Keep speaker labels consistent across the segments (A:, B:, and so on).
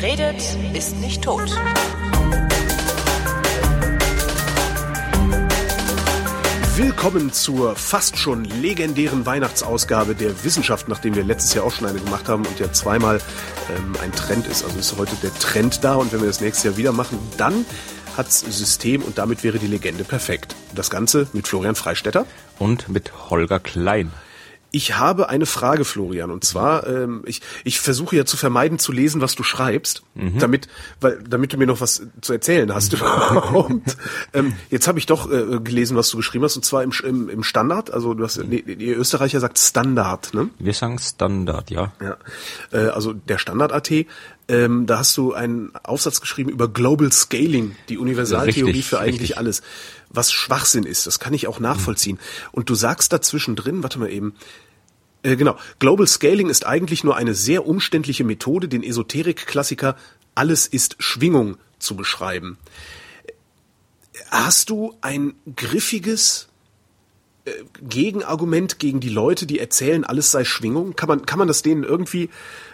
A: Wer redet, ist nicht tot.
B: Willkommen zur fast schon legendären Weihnachtsausgabe der Wissenschaft, nachdem wir letztes Jahr auch schon eine gemacht haben und ja zweimal ähm, ein Trend ist. Also ist heute der Trend da und wenn wir das nächste Jahr wieder machen, dann hat's System und damit wäre die Legende perfekt. Das Ganze mit Florian Freistetter
C: und mit Holger Klein.
B: Ich habe eine Frage, Florian, und zwar, ähm, ich, ich versuche ja zu vermeiden zu lesen, was du schreibst, mhm. damit, weil, damit du mir noch was zu erzählen hast überhaupt. ähm, jetzt habe ich doch äh, gelesen, was du geschrieben hast, und zwar im, im, im Standard, also du hast, nee, ihr Österreicher sagt Standard, ne?
C: Wir sagen Standard, ja.
B: Ja, äh, also der Standard.at, ähm, da hast du einen Aufsatz geschrieben über Global Scaling, die Universaltheorie richtig, für eigentlich richtig. alles was Schwachsinn ist. Das kann ich auch nachvollziehen. Und du sagst dazwischen drin, warte mal eben, äh, genau, Global Scaling ist eigentlich nur eine sehr umständliche Methode, den Esoterik-Klassiker alles ist Schwingung zu beschreiben. Hast du ein griffiges äh, Gegenargument gegen die Leute, die erzählen, alles sei Schwingung? Kann man, kann man das denen irgendwie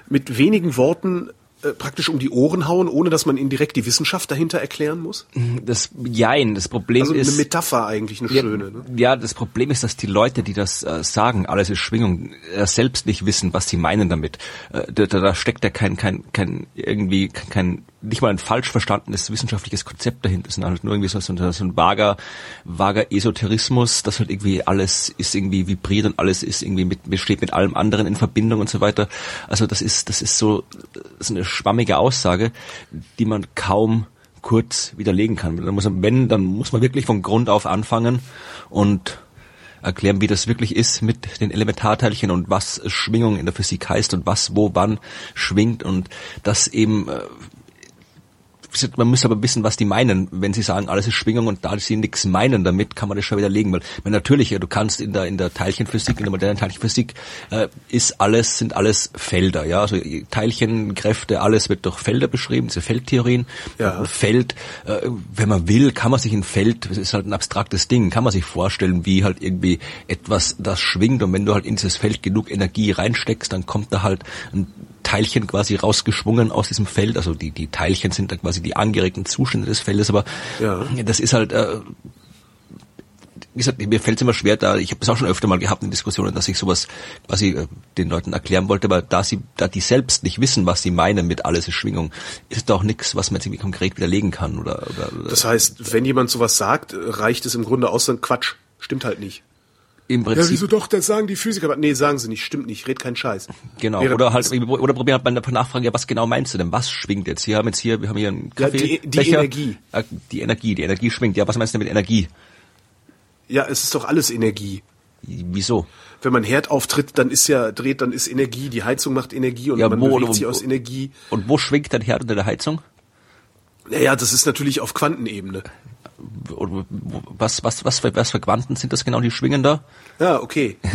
B: mit wenigen Worten äh, praktisch um die Ohren hauen, ohne dass man ihnen direkt die Wissenschaft dahinter erklären muss?
C: Das Jein, das Problem
B: also
C: ist...
B: eine Metapher eigentlich, eine
C: ja,
B: schöne. Ne?
C: Ja, das Problem ist, dass die Leute, die das äh, sagen, alles ist Schwingung, äh, selbst nicht wissen, was sie meinen damit. Äh, da, da steckt ja kein, kein, kein irgendwie kein nicht mal ein falsch verstandenes wissenschaftliches Konzept dahinter, sondern halt nur irgendwie so, so, so ein vager, vager Esoterismus, dass halt irgendwie alles ist irgendwie vibriert und alles ist irgendwie mit, besteht mit allem anderen in Verbindung und so weiter. Also das ist, das ist so, so eine schwammige Aussage, die man kaum kurz widerlegen kann. Dann muss man, wenn, dann muss man wirklich von Grund auf anfangen und erklären, wie das wirklich ist mit den Elementarteilchen und was Schwingung in der Physik heißt und was wo wann schwingt und das eben äh, man muss aber wissen, was die meinen, wenn sie sagen, alles ist Schwingung und da sie nichts meinen damit, kann man das schon widerlegen. Weil, weil natürlich, du kannst in der in der Teilchenphysik, in der modernen Teilchenphysik, äh, ist alles sind alles Felder, ja, also Teilchenkräfte, alles wird durch Felder beschrieben, diese Feldtheorien. Ja. Feld, äh, wenn man will, kann man sich ein Feld, das ist halt ein abstraktes Ding, kann man sich vorstellen, wie halt irgendwie etwas, das schwingt und wenn du halt in dieses Feld genug Energie reinsteckst, dann kommt da halt ein Teilchen quasi rausgeschwungen aus diesem Feld. Also die, die Teilchen sind da quasi die angeregten Zustände des Feldes, aber ja. das ist halt, äh, wie gesagt, mir fällt es immer schwer, da. Ich habe es auch schon öfter mal gehabt in Diskussionen, dass ich sowas quasi äh, den Leuten erklären wollte, aber da sie, da die selbst nicht wissen, was sie meinen mit alles ist Schwingung, ist da auch nichts, was man jetzt irgendwie konkret widerlegen kann oder, oder,
B: oder Das heißt, wenn jemand sowas sagt, reicht es im Grunde aus, dann Quatsch, stimmt halt nicht im Prinzip. Ja, wieso doch, das sagen die Physiker. Aber nee, sagen sie nicht, stimmt nicht, red keinen Scheiß.
C: Genau, Wäre oder halt, oder probieren halt mal eine Nachfrage, ja, was genau meinst du denn? Was schwingt jetzt? Hier haben jetzt hier, wir haben hier einen Kaffee.
B: Ja, die, die Becher. Energie.
C: Äh, die Energie, die Energie schwingt. Ja, was meinst du mit Energie?
B: Ja, es ist doch alles Energie.
C: Wieso?
B: Wenn man Herd auftritt, dann ist ja, dreht, dann ist Energie, die Heizung macht Energie und ja, man wo, bewegt wo, sich aus Energie.
C: Und wo schwingt dein Herd unter der Heizung?
B: Naja, das ist natürlich auf Quantenebene
C: was, was, was, für, was für Quanten sind das genau, die schwingen da?
B: Ja, okay.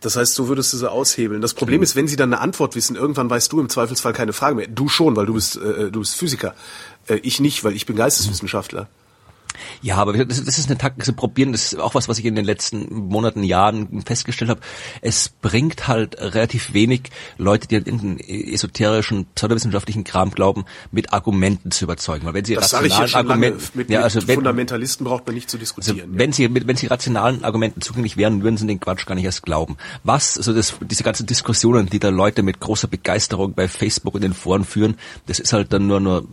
B: Das heißt, so würdest du sie aushebeln. Das Problem ist, wenn sie dann eine Antwort wissen, irgendwann weißt du im Zweifelsfall keine Frage mehr. Du schon, weil du bist, äh, du bist Physiker. Äh, ich nicht, weil ich bin Geisteswissenschaftler.
C: Ja, aber das, das ist eine Taktik, probieren, das ist auch was, was ich in den letzten Monaten, Jahren festgestellt habe. Es bringt halt relativ wenig Leute, die an irgendeinen esoterischen, pseudowissenschaftlichen Kram glauben, mit Argumenten zu überzeugen. Weil wenn sie
B: das rationalen ja Argumenten, mit, ja, also mit wenn, Fundamentalisten braucht man nicht zu diskutieren.
C: Also. Wenn sie, wenn sie rationalen Argumenten zugänglich wären, würden sie den Quatsch gar nicht erst glauben. Was, also das, diese ganzen Diskussionen, die da Leute mit großer Begeisterung bei Facebook und den Foren führen, das ist halt dann nur, nur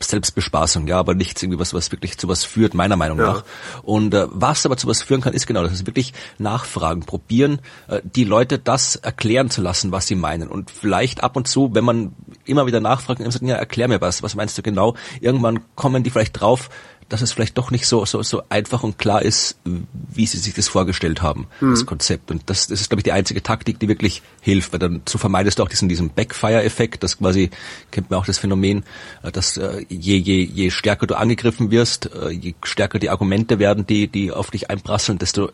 C: Selbstbespaßung, ja, aber nichts irgendwie was, was wirklich zu was führt führt, meiner Meinung ja. nach. Und äh, was aber zu was führen kann, ist genau das. Ist wirklich nachfragen, probieren, äh, die Leute das erklären zu lassen, was sie meinen. Und vielleicht ab und zu, wenn man immer wieder nachfragt und immer sagt, ja, erklär mir was, was meinst du genau? Irgendwann kommen die vielleicht drauf, dass es vielleicht doch nicht so, so, so einfach und klar ist, wie sie sich das vorgestellt haben, mhm. das Konzept. Und das, das ist, glaube ich, die einzige Taktik, die wirklich hilft, weil dann so vermeidest du auch diesen, diesen Backfire-Effekt, das quasi, kennt man auch das Phänomen, äh, dass äh, je, je, je stärker du angegriffen wirst, äh, je stärker die Argumente werden, die, die auf dich einprasseln, desto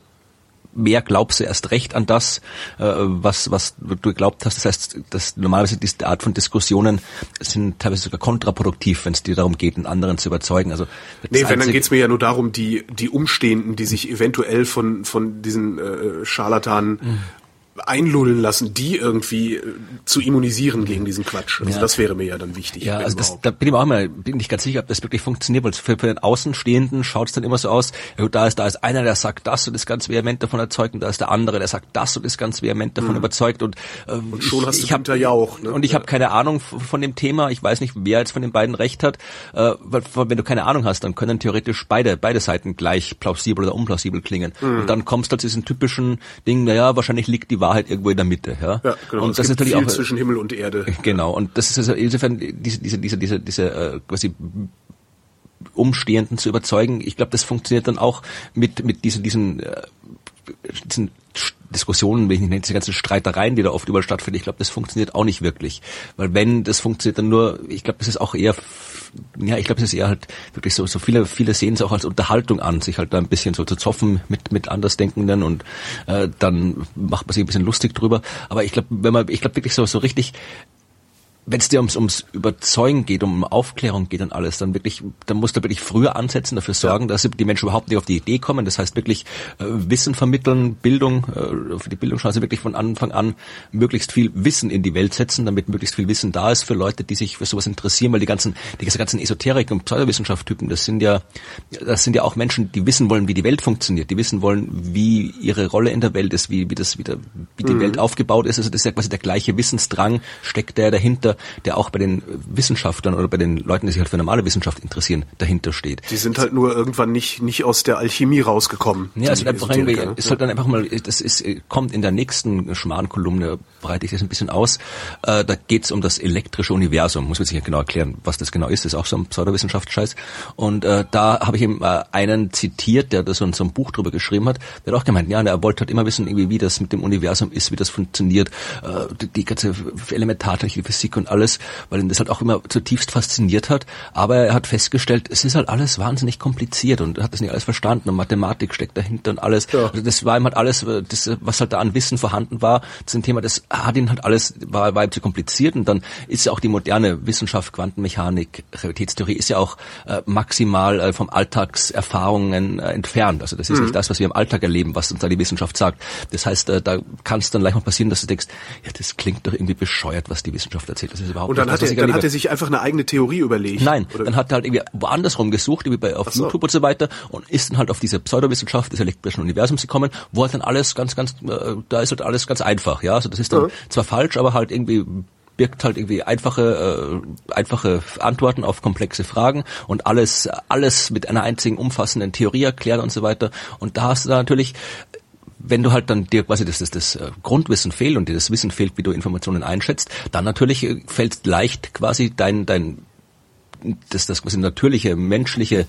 C: mehr glaubst du erst recht an das, äh, was, was du geglaubt hast. Das heißt, dass normalerweise diese Art von Diskussionen sind teilweise sogar kontraproduktiv, wenn es dir darum geht, einen anderen zu überzeugen. Also
B: nee, wenn dann geht's mir ja nur darum, die die Umstehenden, die sich eventuell von von diesen äh, Scharlatanen mhm einlullen lassen, die irgendwie äh, zu immunisieren gegen diesen Quatsch. Also ja. das wäre mir ja dann wichtig.
C: Ja, also das, da bin ich mir auch immer bin nicht ganz sicher, ob das wirklich funktioniert, weil für, für den Außenstehenden schaut es dann immer so aus, ja, da ist da ist einer, der sagt das und ist ganz vehement davon erzeugt und da ist der andere, der sagt das und ist ganz vehement davon mhm. überzeugt und,
B: äh, und schon ich, hast du ich hab, ja auch.
C: Ne? Und ich habe keine Ahnung von dem Thema, ich weiß nicht, wer jetzt von den beiden recht hat, äh, weil wenn du keine Ahnung hast, dann können theoretisch beide beide Seiten gleich plausibel oder unplausibel klingen. Mhm. Und dann kommst du zu diesem typischen Ding, naja, wahrscheinlich liegt die Wahrheit irgendwo in der Mitte. Ja, ja
B: genau. Und es das ist natürlich auch zwischen Himmel und Erde.
C: Genau. Und das ist also insofern diese diese diese diese diese äh, quasi Umstehenden zu überzeugen. Ich glaube, das funktioniert dann auch mit mit diesen diesen, äh, diesen Diskussionen, wenn ich nenne, diese ganzen Streitereien, die da oft überall stattfinden, ich glaube, das funktioniert auch nicht wirklich. Weil wenn, das funktioniert dann nur, ich glaube, das ist auch eher, ja, ich glaube, das ist eher halt wirklich so, so viele, viele sehen es auch als Unterhaltung an, sich halt da ein bisschen so zu zoffen mit, mit Andersdenkenden und äh, dann macht man sich ein bisschen lustig drüber. Aber ich glaube, wenn man, ich glaube wirklich so, so richtig wenn es dir ums, ums Überzeugen geht, um Aufklärung geht und alles, dann wirklich, dann musst du wirklich früher ansetzen, dafür sorgen, dass die Menschen überhaupt nicht auf die Idee kommen. Das heißt wirklich äh, Wissen vermitteln, Bildung, äh, für die Bildungschance wirklich von Anfang an möglichst viel Wissen in die Welt setzen, damit möglichst viel Wissen da ist für Leute, die sich für sowas interessieren, weil die ganzen, die ganzen Esoterik- und Pseudowissenschaft-Typen, das sind ja, das sind ja auch Menschen, die wissen wollen, wie die Welt funktioniert, die wissen wollen, wie ihre Rolle in der Welt ist, wie, wie das, wie, der, wie die mhm. Welt aufgebaut ist. Also das ist ja quasi der gleiche Wissensdrang, steckt der dahinter der auch bei den Wissenschaftlern oder bei den Leuten, die sich halt für normale Wissenschaft interessieren, dahinter steht.
B: Die sind halt nur irgendwann nicht, nicht aus der Alchemie rausgekommen.
C: Ja, also einfach irgendwie, ne? ist halt dann einfach mal, das ist, kommt in der nächsten Schmarrn-Kolumne, breite ich das ein bisschen aus. Äh, da geht's um das elektrische Universum. Muss man sich ja genau erklären, was das genau ist. Das ist auch so ein Pseudowissenschaftsscheiß. Und äh, da habe ich eben äh, einen zitiert, der da so, so ein Buch drüber geschrieben hat. Der hat auch gemeint, ja, er wollte halt immer wissen, irgendwie, wie das mit dem Universum ist, wie das funktioniert, äh, die, die ganze Elementartechnik, Physik und alles weil ihn das halt auch immer zutiefst fasziniert hat. Aber er hat festgestellt, es ist halt alles wahnsinnig kompliziert und er hat das nicht alles verstanden und Mathematik steckt dahinter und alles. Ja. Also das war ihm halt alles, das, was halt da an Wissen vorhanden war zu dem Thema, das hat ihn halt alles, war, war ihm zu kompliziert und dann ist ja auch die moderne Wissenschaft, Quantenmechanik, Realitätstheorie ist ja auch äh, maximal äh, vom Alltagserfahrungen äh, entfernt. Also das ist mhm. nicht das, was wir im Alltag erleben, was uns da die Wissenschaft sagt. Das heißt, äh, da kann es dann leicht mal passieren, dass du denkst, ja, das klingt doch irgendwie bescheuert, was die Wissenschaft erzählt. Das ist überhaupt
B: und dann, hat, er, dann hat er sich einfach eine eigene Theorie überlegt.
C: Nein, oder? dann hat er halt irgendwie woanders rum gesucht, wie bei auf so. YouTube und so weiter und ist dann halt auf diese Pseudowissenschaft des elektrischen Universums gekommen, wo halt dann alles ganz, ganz, äh, da ist halt alles ganz einfach, ja. Also das ist dann ja. zwar falsch, aber halt irgendwie birgt halt irgendwie einfache äh, einfache Antworten auf komplexe Fragen und alles alles mit einer einzigen umfassenden Theorie erklärt und so weiter und da hast du da natürlich wenn du halt dann dir quasi das, das, das äh, Grundwissen fehlt und dir das Wissen fehlt, wie du Informationen einschätzt, dann natürlich äh, fällt leicht quasi dein, dein das, das quasi natürliche menschliche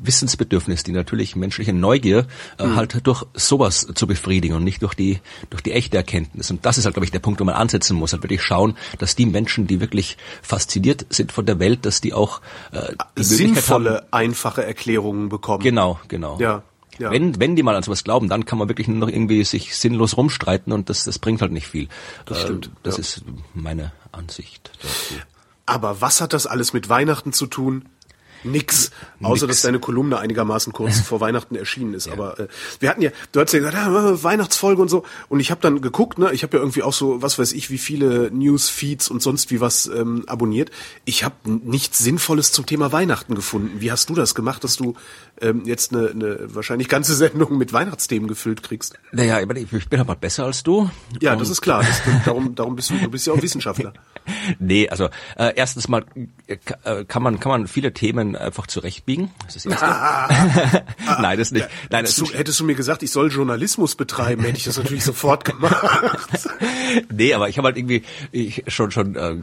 C: Wissensbedürfnis, die natürlich menschliche Neugier äh, mhm. halt durch sowas zu befriedigen und nicht durch die durch die echte Erkenntnis. Und das ist halt, glaube ich, der Punkt, wo man ansetzen muss. Halt wirklich schauen, dass die Menschen, die wirklich fasziniert sind von der Welt, dass die auch
B: äh, die sinnvolle, haben, einfache Erklärungen bekommen.
C: Genau, genau. Ja. Ja. Wenn, wenn die mal an sowas glauben, dann kann man wirklich nur noch irgendwie sich sinnlos rumstreiten und das, das bringt halt nicht viel.
B: Das stimmt. Äh,
C: das ja. ist meine Ansicht dazu.
B: Aber was hat das alles mit Weihnachten zu tun? Nix, außer Nix. dass deine Kolumne einigermaßen kurz vor Weihnachten erschienen ist. Ja. Aber äh, wir hatten ja, du hast ja gesagt, ah, Weihnachtsfolge und so. Und ich habe dann geguckt, ne, ich habe ja irgendwie auch so, was weiß ich, wie viele Newsfeeds und sonst wie was ähm, abonniert. Ich habe nichts Sinnvolles zum Thema Weihnachten gefunden. Wie hast du das gemacht, dass du ähm, jetzt eine, eine wahrscheinlich ganze Sendung mit Weihnachtsthemen gefüllt kriegst?
C: Naja, ich bin aber besser als du.
B: Ja, und das ist klar. Das, darum, darum bist du, du bist ja auch Wissenschaftler.
C: nee, also äh, erstens mal äh, kann man kann man viele Themen einfach zurechtbiegen. Das ist das Erste. Nein, das nicht. Nein,
B: das hättest, du, hättest du mir gesagt, ich soll Journalismus betreiben, hätte ich das natürlich sofort gemacht.
C: nee, aber ich habe halt irgendwie ich schon schon äh,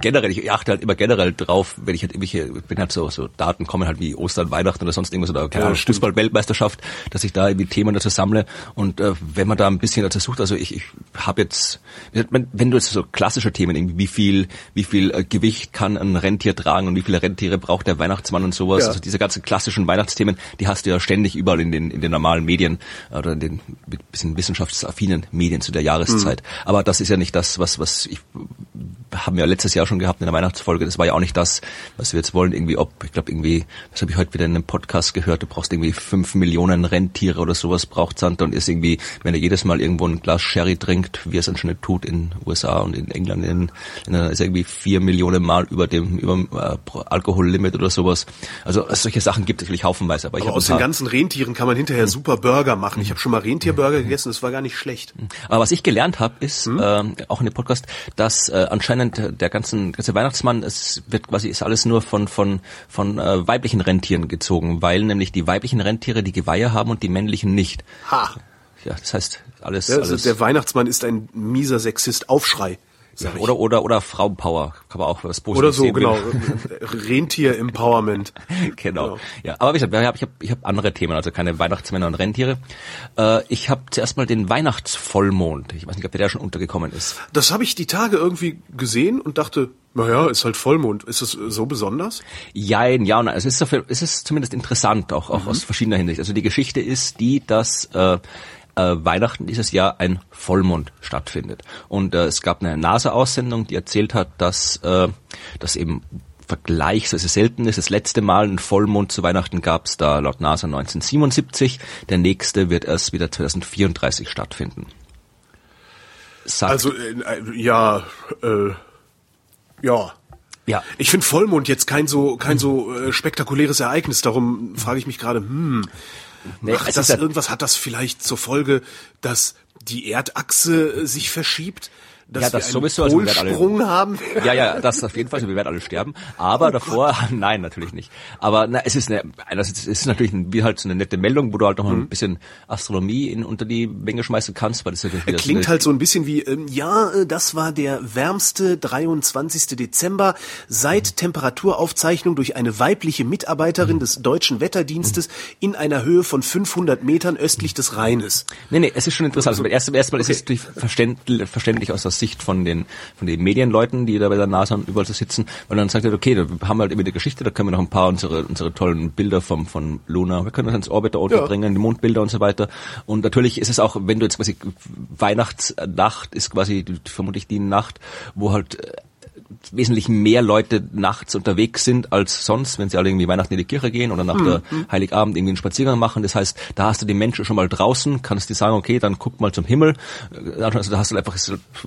C: generell, ich achte halt immer generell drauf, wenn ich halt irgendwelche, wenn halt so so Daten kommen halt wie Ostern, Weihnachten oder sonst irgendwas oder keine Ahnung, Fußball-Weltmeisterschaft, dass ich da irgendwie Themen dazu sammle und äh, wenn man da ein bisschen dazu sucht, also ich, ich habe jetzt, wenn du jetzt so klassische Themen irgendwie, wie viel wie viel äh, Gewicht kann ein Rentier tragen und wie viele Rentiere braucht der Weihnachtsmann und sowas. Ja. Also diese ganzen klassischen Weihnachtsthemen, die hast du ja ständig überall in den, in den normalen Medien oder in den bisschen wissenschaftsaffinen Medien zu der Jahreszeit. Mhm. Aber das ist ja nicht das, was, was ich haben wir letztes Jahr schon gehabt in der Weihnachtsfolge. Das war ja auch nicht das, was wir jetzt wollen. Irgendwie, ob, ich glaube irgendwie, das habe ich heute wieder in einem Podcast gehört, du brauchst irgendwie fünf Millionen Rentiere oder sowas braucht Santa und ist irgendwie, wenn er jedes Mal irgendwo ein Glas Sherry trinkt, wie er es anscheinend tut in USA und in England, in, in, ist er irgendwie vier Millionen Mal über dem, über dem äh, Alkohollimit oder sowas. Also solche Sachen gibt es natürlich haufenweise.
B: Aber, ich aber aus den ganzen Rentieren kann man hinterher super Burger machen. Ich habe schon mal Rentierburger gegessen, das war gar nicht schlecht.
C: Aber was ich gelernt habe, ist, hm? äh, auch in dem Podcast, dass äh, anscheinend der ganzen, ganze Weihnachtsmann, es wird quasi, ist alles nur von, von, von äh, weiblichen Rentieren gezogen, weil nämlich die weiblichen Rentiere die Geweihe haben und die männlichen nicht.
B: Ha!
C: Ja, das heißt, alles,
B: ja,
C: also alles.
B: Der Weihnachtsmann ist ein mieser Sexist. Aufschrei.
C: Ja, oder, oder, oder Frauenpower, kann man auch was
B: Positives Oder so, sehen, genau. Rentier-Empowerment.
C: genau. genau. Ja, aber wie gesagt, ich habe ich hab, ich hab andere Themen, also keine Weihnachtsmänner und Rentiere. Äh, ich habe zuerst mal den Weihnachtsvollmond. Ich weiß nicht, ob der da schon untergekommen ist.
B: Das habe ich die Tage irgendwie gesehen und dachte, naja, ist halt Vollmond. Ist es so besonders?
C: Ja, ja, und es ist, es ist zumindest interessant, auch, auch mhm. aus verschiedener Hinsicht. Also die Geschichte ist die, dass äh, äh, Weihnachten dieses Jahr ein Vollmond stattfindet. Und äh, es gab eine NASA-Aussendung, die erzählt hat, dass äh, das eben vergleichsweise selten ist. Das letzte Mal ein Vollmond zu Weihnachten gab es da laut NASA 1977. Der nächste wird erst wieder 2034 stattfinden.
B: Sagt also äh, ja, äh, ja.
C: Ja.
B: Ich finde Vollmond jetzt kein so kein so äh, spektakuläres Ereignis. Darum frage ich mich gerade, hm, Nee, Macht das irgendwas? Hat das vielleicht zur Folge, dass die Erdachse sich verschiebt? Dass ja, das wir einen sowieso, also wir alle, haben.
C: Ja, ja, das auf jeden Fall, also wir werden alle sterben. Aber oh davor, Gott. nein, natürlich nicht. Aber na, es ist eine, es ist natürlich wie halt so eine nette Meldung, wo du halt noch mhm. ein bisschen Astronomie in, unter die Menge schmeißen kannst, weil das
B: natürlich ja klingt so halt so ein bisschen wie, ähm, ja, äh, das war der wärmste 23. Dezember seit Temperaturaufzeichnung durch eine weibliche Mitarbeiterin mhm. des deutschen Wetterdienstes mhm. in einer Höhe von 500 Metern östlich des Rheines.
C: Nee, nee, es ist schon interessant. Also, erst, erstmal okay. ist es natürlich verständlich, verständlich aus der Sicht von den, von den Medienleuten, die da bei der NASA und überall so sitzen, weil dann sagt er, okay, da haben wir halt immer die Geschichte, da können wir noch ein paar unsere, unsere tollen Bilder vom, von Luna, wir können das ins Orbiter ja. bringen, die Mondbilder und so weiter. Und natürlich ist es auch, wenn du jetzt quasi Weihnachtsnacht ist quasi vermutlich die Nacht, wo halt äh, wesentlich mehr Leute nachts unterwegs sind als sonst, wenn sie alle irgendwie Weihnachten in die Kirche gehen oder nach mhm. der Heiligabend irgendwie einen Spaziergang machen. Das heißt, da hast du die Menschen schon mal draußen, kannst dir sagen, okay, dann guck mal zum Himmel. Also da hast du einfach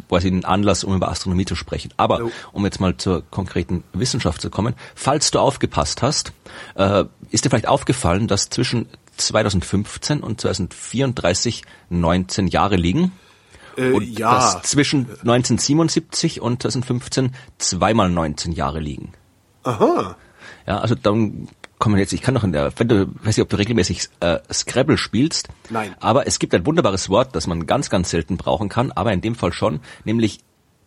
C: quasi einen Anlass, um über Astronomie zu sprechen. Aber um jetzt mal zur konkreten Wissenschaft zu kommen, falls du aufgepasst hast, äh, ist dir vielleicht aufgefallen, dass zwischen 2015 und 2034 19 Jahre liegen.
B: Äh, und ja. dass
C: zwischen 1977 und 2015 zweimal 19 Jahre liegen.
B: Aha.
C: Ja, also dann kommen jetzt, ich kann noch in der, wenn du, weiß nicht, ob du regelmäßig äh, Scrabble spielst.
B: Nein.
C: Aber es gibt ein wunderbares Wort, das man ganz, ganz selten brauchen kann, aber in dem Fall schon, nämlich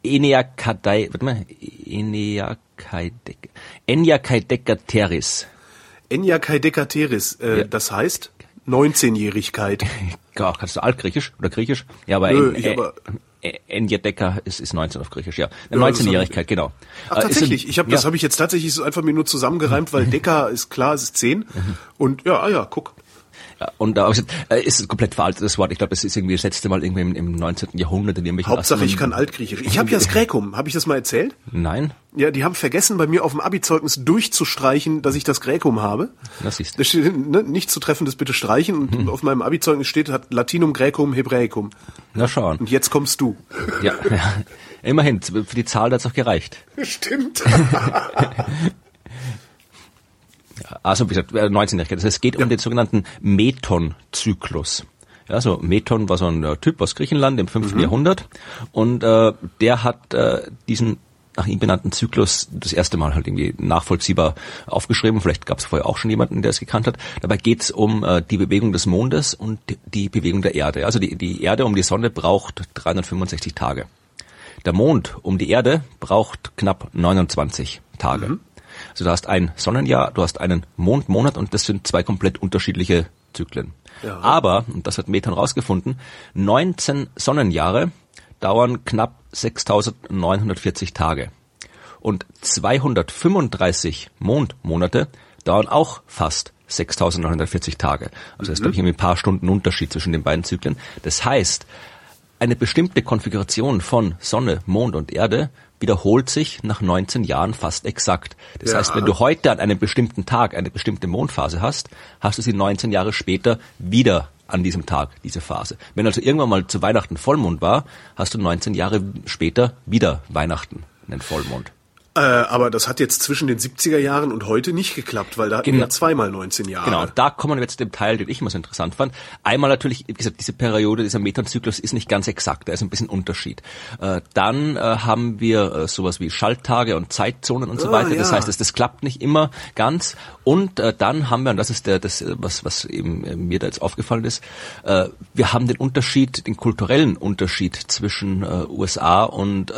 C: Eniakadei, warte mal, Eniakaidek, Eniakaidekateris.
B: Eniakaidekateris, äh, ja. das heißt? 19-Jährigkeit.
C: Ja, kannst du Altgriechisch oder Griechisch? Ja, aber,
B: Nö, ich aber
C: Enjedeka ist, ist 19 auf Griechisch, ja. ja 19-Jährigkeit, genau.
B: Ach, tatsächlich. Ein, ich habe, ja. das habe ich jetzt tatsächlich so einfach mir nur zusammengereimt, weil Deka ist klar, es ist 10. Mhm. Und ja, ah ja, guck.
C: Und da äh, ist es komplett veraltetes Wort. Ich glaube, es ist irgendwie das letzte Mal irgendwie im, im 19. Jahrhundert in irgendwelchen
B: Hauptsache, ich kann Altgriechisch. Ich habe ja das Gräkum. Habe ich das mal erzählt?
C: Nein.
B: Ja, die haben vergessen, bei mir auf dem Abi-Zeugnis durchzustreichen, dass ich das Gräkum habe.
C: Das
B: du. Da steht, ne, nicht zu treffendes bitte streichen. Und hm. auf meinem Abi-Zeugnis steht, hat Latinum, Gräkum, Hebräikum.
C: Na schauen.
B: Und jetzt kommst du.
C: Ja, ja. immerhin. Für die Zahl hat's auch gereicht.
B: Stimmt.
C: Also wie gesagt, 19-Jährigkeit. Das heißt, es geht ja. um den sogenannten Meton-Zyklus. Ja, so Meton war so ein äh, Typ aus Griechenland im 5. Mhm. Jahrhundert und äh, der hat äh, diesen nach ihm benannten Zyklus das erste Mal halt irgendwie nachvollziehbar aufgeschrieben. Vielleicht gab es vorher auch schon jemanden, der es gekannt hat. Dabei geht es um äh, die Bewegung des Mondes und die Bewegung der Erde. Also die, die Erde um die Sonne braucht 365 Tage. Der Mond um die Erde braucht knapp 29 Tage. Mhm. Also du hast ein Sonnenjahr, du hast einen Mondmonat und das sind zwei komplett unterschiedliche Zyklen. Ja. Aber, und das hat Methan rausgefunden, 19 Sonnenjahre dauern knapp 6940 Tage. Und 235 Mondmonate dauern auch fast 6940 Tage. Also mhm. ist, glaube ich, ein paar Stunden Unterschied zwischen den beiden Zyklen. Das heißt, eine bestimmte Konfiguration von Sonne, Mond und Erde wiederholt sich nach 19 Jahren fast exakt. Das ja. heißt, wenn du heute an einem bestimmten Tag eine bestimmte Mondphase hast, hast du sie 19 Jahre später wieder an diesem Tag, diese Phase. Wenn also irgendwann mal zu Weihnachten Vollmond war, hast du 19 Jahre später wieder Weihnachten, einen Vollmond.
B: Äh, aber das hat jetzt zwischen den 70er Jahren und heute nicht geklappt, weil da hatten genau. wir ja zweimal 19 Jahre.
C: Genau, da kommen wir jetzt zu dem Teil, den ich immer so interessant fand. Einmal natürlich, wie gesagt, diese Periode, dieser Meternzyklus ist nicht ganz exakt, da ist ein bisschen Unterschied. Äh, dann äh, haben wir sowas wie Schalttage und Zeitzonen und so ah, weiter. Ja. Das heißt, das, das klappt nicht immer ganz. Und dann haben wir, und das ist der, das, was, was eben mir da jetzt aufgefallen ist, wir haben den Unterschied, den kulturellen Unterschied zwischen USA und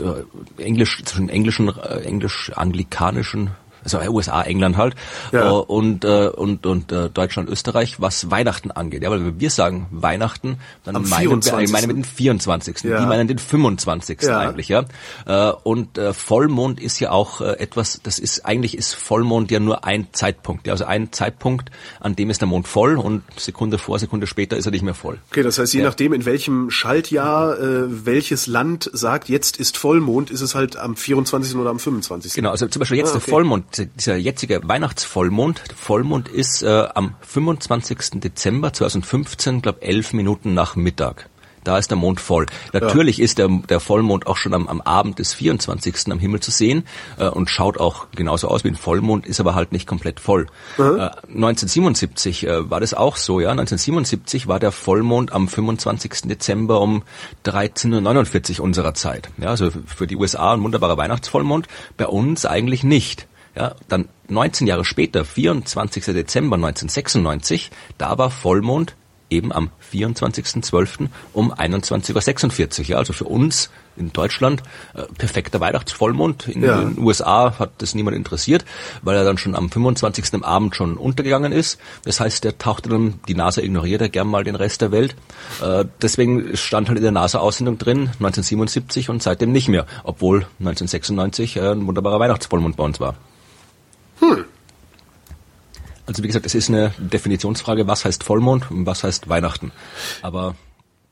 C: äh, Englisch, zwischen englischen, äh, englisch-anglikanischen also USA, England halt, ja. äh, und, äh, und, und äh, Deutschland, Österreich, was Weihnachten angeht. Ja, weil wenn wir sagen Weihnachten, dann
B: Am meinen wir,
C: ich meine mit den 24. Ja. Die meinen den 25. Ja. eigentlich, ja. Äh, und äh, Vollmond ist ja auch äh, etwas, das ist, eigentlich ist Vollmond ja nur ein Zeitpunkt. Ja, also ein Zeitpunkt, an dem ist der Mond voll und Sekunde vor, Sekunde später ist er nicht mehr voll.
B: Okay, das heißt, je ja. nachdem, in welchem Schaltjahr äh, welches Land sagt, jetzt ist Vollmond, ist es halt am 24. oder am 25.
C: Genau, also zum Beispiel jetzt ah, okay. der Vollmond dieser jetzige Weihnachtsvollmond, Vollmond ist äh, am 25. Dezember 2015, glaube elf Minuten nach Mittag. Da ist der Mond voll. Natürlich ja. ist der, der Vollmond auch schon am, am Abend des 24. am Himmel zu sehen äh, und schaut auch genauso aus wie ein Vollmond, ist aber halt nicht komplett voll. Mhm. Äh, 1977 äh, war das auch so, ja. 1977 war der Vollmond am 25. Dezember um 13.49 Uhr unserer Zeit. Ja, also für die USA ein wunderbarer Weihnachtsvollmond, bei uns eigentlich nicht. Ja, dann 19 Jahre später, 24. Dezember 1996, da war Vollmond eben am 24.12. um 21.46 Uhr. Ja, also für uns in Deutschland äh, perfekter Weihnachtsvollmond. In ja. den USA hat das niemand interessiert, weil er dann schon am 25. am Abend schon untergegangen ist. Das heißt, der tauchte dann, die NASA ignoriert ja gern mal den Rest der Welt. Äh, deswegen stand halt in der NASA-Aussendung drin 1977 und seitdem nicht mehr, obwohl 1996 äh, ein wunderbarer Weihnachtsvollmond bei uns war. Hm. Also wie gesagt, es ist eine Definitionsfrage, was heißt Vollmond und was heißt Weihnachten. Aber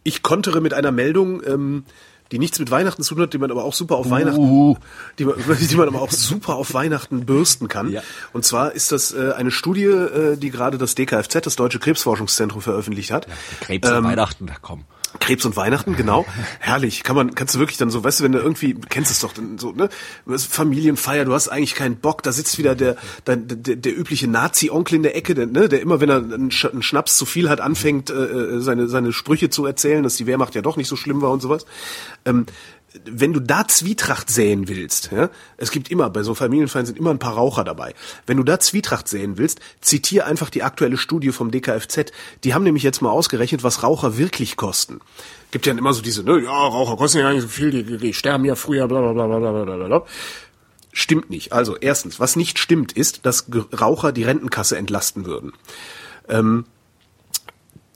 B: ich kontere mit einer Meldung, ähm, die nichts mit Weihnachten zu tun hat, die man aber auch super auf uh. Weihnachten, die man, die man aber auch super auf Weihnachten bürsten kann. Ja. Und zwar ist das äh, eine Studie, äh, die gerade das DKFZ, das Deutsche Krebsforschungszentrum, veröffentlicht hat. Ja,
C: Krebs ähm, Weihnachten, komm.
B: Krebs und Weihnachten, genau. Herrlich. Kann man, kannst du wirklich dann so, weißt du, wenn du irgendwie, kennst es doch, dann so, ne? Familienfeier, du hast eigentlich keinen Bock, da sitzt wieder der, der, der, der übliche Nazi-Onkel in der Ecke, der, ne? der immer, wenn er einen, Schnaps zu viel hat, anfängt, äh, äh, seine, seine Sprüche zu erzählen, dass die Wehrmacht ja doch nicht so schlimm war und sowas. Ähm, wenn du da Zwietracht säen willst, ja, es gibt immer, bei so Familienfeiern sind immer ein paar Raucher dabei. Wenn du da Zwietracht säen willst, zitier einfach die aktuelle Studie vom DKFZ. Die haben nämlich jetzt mal ausgerechnet, was Raucher wirklich kosten. Gibt ja immer so diese, ne, ja, Raucher kosten ja gar nicht so viel, die, die sterben ja früher, bla bla bla bla bla bla. Stimmt nicht. Also erstens, was nicht stimmt, ist, dass Raucher die Rentenkasse entlasten würden. Ähm,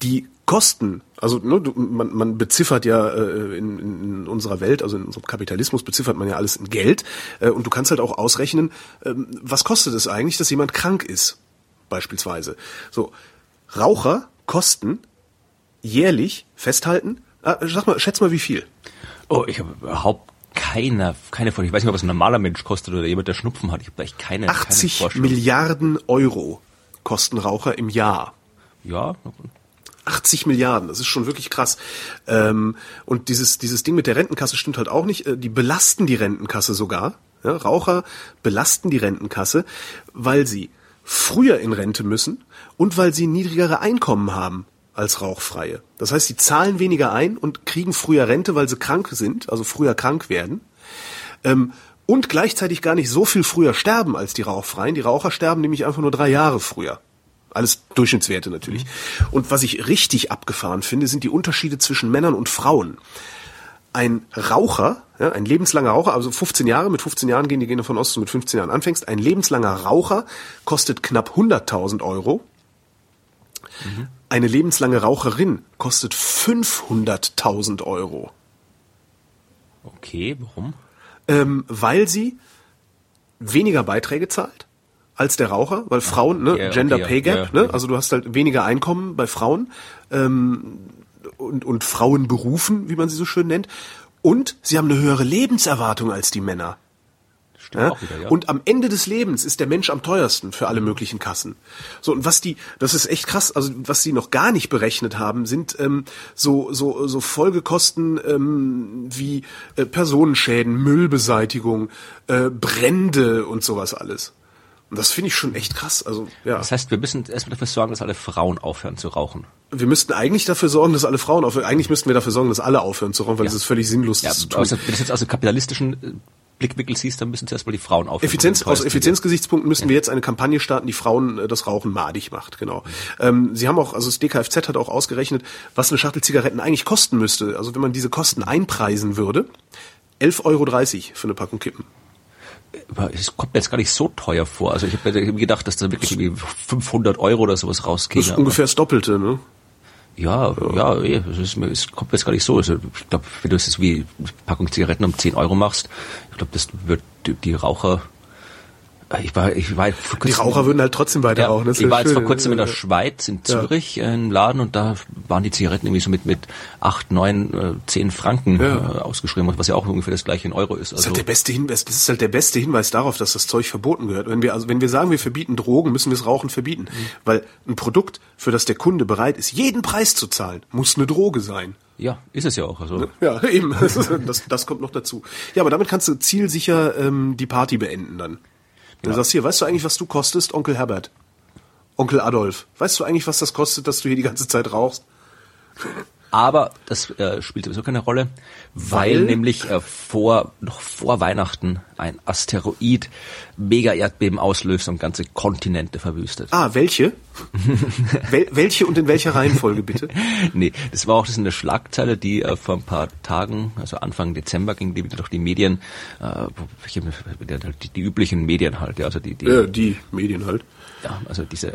B: die Kosten, also ne, man, man beziffert ja äh, in, in unserer Welt, also in unserem Kapitalismus beziffert man ja alles in Geld äh, und du kannst halt auch ausrechnen, äh, was kostet es eigentlich, dass jemand krank ist, beispielsweise. So, Raucher kosten jährlich, festhalten, äh, sag mal, schätz mal wie viel.
C: Oh, ich habe überhaupt keine, keine Vorstellung. Ich weiß nicht, ob es ein normaler Mensch kostet oder jemand, der Schnupfen hat. Ich habe echt keine
B: 80 keine Milliarden Euro kosten Raucher im Jahr.
C: Ja,
B: 80 Milliarden, das ist schon wirklich krass. Ähm, und dieses, dieses Ding mit der Rentenkasse stimmt halt auch nicht. Äh, die belasten die Rentenkasse sogar. Ja, Raucher belasten die Rentenkasse, weil sie früher in Rente müssen und weil sie niedrigere Einkommen haben als Rauchfreie. Das heißt, sie zahlen weniger ein und kriegen früher Rente, weil sie krank sind, also früher krank werden. Ähm, und gleichzeitig gar nicht so viel früher sterben als die Rauchfreien. Die Raucher sterben nämlich einfach nur drei Jahre früher. Alles Durchschnittswerte natürlich. Mhm. Und was ich richtig abgefahren finde, sind die Unterschiede zwischen Männern und Frauen. Ein Raucher, ja, ein lebenslanger Raucher, also 15 Jahre, mit 15 Jahren gehen die gehen davon aus, dass du mit 15 Jahren anfängst. Ein lebenslanger Raucher kostet knapp 100.000 Euro. Mhm. Eine lebenslange Raucherin kostet 500.000 Euro.
C: Okay, warum?
B: Ähm, weil sie weniger Beiträge zahlt als der Raucher, weil Frauen, ne, yeah, Gender okay, Pay Gap, yeah, ne, also du hast halt weniger Einkommen bei Frauen ähm, und, und Frauenberufen, wie man sie so schön nennt. Und sie haben eine höhere Lebenserwartung als die Männer. Ja? Wieder, ja. Und am Ende des Lebens ist der Mensch am teuersten für alle möglichen Kassen. So und was die, das ist echt krass. Also was sie noch gar nicht berechnet haben, sind ähm, so so so Folgekosten ähm, wie äh, Personenschäden, Müllbeseitigung, äh, Brände und sowas alles. Und das finde ich schon echt krass. Also ja.
C: Das heißt, wir müssen erstmal dafür sorgen, dass alle Frauen aufhören zu rauchen.
B: Wir müssten eigentlich dafür sorgen, dass alle Frauen aufhören. Eigentlich müssten wir dafür sorgen, dass alle aufhören zu rauchen, weil es ja. ist völlig sinnlos,
C: ja,
B: das
C: zu tun. Wenn du jetzt aus dem kapitalistischen äh, Blickwinkel siehst, dann müssen zuerst mal die Frauen aufhören.
B: Effizienz, aus Effizienzgesichtspunkten müssen ja. wir jetzt eine Kampagne starten, die Frauen äh, das Rauchen madig macht, genau. Ähm, Sie haben auch, also das DKFZ hat auch ausgerechnet, was eine Schachtel Zigaretten eigentlich kosten müsste. Also wenn man diese Kosten einpreisen würde, 11,30 Euro für eine Packung Kippen
C: es kommt mir jetzt gar nicht so teuer vor. Also ich habe mir gedacht, dass da wirklich irgendwie 500 Euro oder sowas rausgeht.
B: Das ist ungefähr das Doppelte, ne?
C: Ja, ja, ja eh, es, es kommt jetzt gar nicht so. Also ich glaube, wenn du es wie Packung Zigaretten um 10 Euro machst, ich glaube, das wird die Raucher ich war, ich war
B: vor kurzem, Die Raucher würden halt trotzdem weiter ja, rauchen.
C: Das ich war jetzt vor kurzem in der Schweiz, in Zürich, ja. im Laden und da waren die Zigaretten irgendwie so mit, mit acht, neun, äh, zehn Franken ja. äh, ausgeschrieben, was ja auch ungefähr das gleiche in Euro ist.
B: Also das ist halt der beste Hinweis, das ist halt der beste Hinweis darauf, dass das Zeug verboten gehört. Wenn wir, also wenn wir sagen, wir verbieten Drogen, müssen wir das Rauchen verbieten. Mhm. Weil ein Produkt, für das der Kunde bereit ist, jeden Preis zu zahlen, muss eine Droge sein.
C: Ja, ist es ja auch. Also.
B: Ja, eben. Das, das kommt noch dazu. Ja, aber damit kannst du zielsicher ähm, die Party beenden dann. Du ja. sagst hier, weißt du eigentlich, was du kostest, Onkel Herbert? Onkel Adolf. Weißt du eigentlich, was das kostet, dass du hier die ganze Zeit rauchst?
C: Aber das äh, spielt sowieso keine Rolle, weil, weil nämlich äh, vor noch vor Weihnachten ein Asteroid Mega-Erdbeben auslöst und ganze Kontinente verwüstet.
B: Ah, welche? Wel welche und in welcher Reihenfolge bitte?
C: nee, das war auch das in der Schlagzeile, die äh, vor ein paar Tagen, also Anfang Dezember, ging die wieder durch die Medien, äh, die, die üblichen Medien halt, ja, also die, die,
B: ja, die Medien halt.
C: Ja, also diese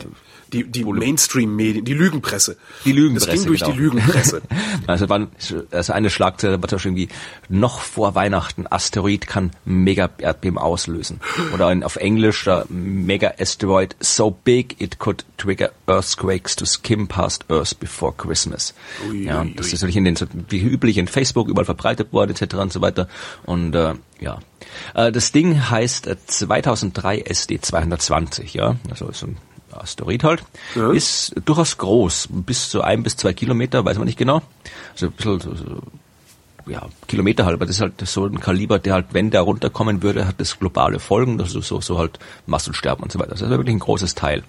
B: die, die Mainstream-Medien, die Lügenpresse.
C: Die Lügenpresse.
B: Das ging durch genau. die Lügenpresse.
C: also, waren, also eine Schlagzeile war zum Beispiel irgendwie, noch vor Weihnachten, Asteroid kann Mega-Erdbeben auslösen. Oder ein, auf Englisch, da Mega-Asteroid so big it could trigger earthquakes to skim past Earth before Christmas. Ui, ja, das ist natürlich in den, wie üblich in Facebook überall verbreitet worden, etc. und so weiter. Und, äh, ja. Äh, das Ding heißt 2003 SD 220, ja. Also so ein Asteroid halt, ja. ist durchaus groß, bis zu ein bis zwei Kilometer, weiß man nicht genau. Also ein bisschen so, so ja, Kilometer halt, aber das ist halt so ein Kaliber, der halt, wenn der runterkommen würde, hat das globale Folgen, also so, so halt Massensterben und so weiter. Das ist wirklich ein großes Teil.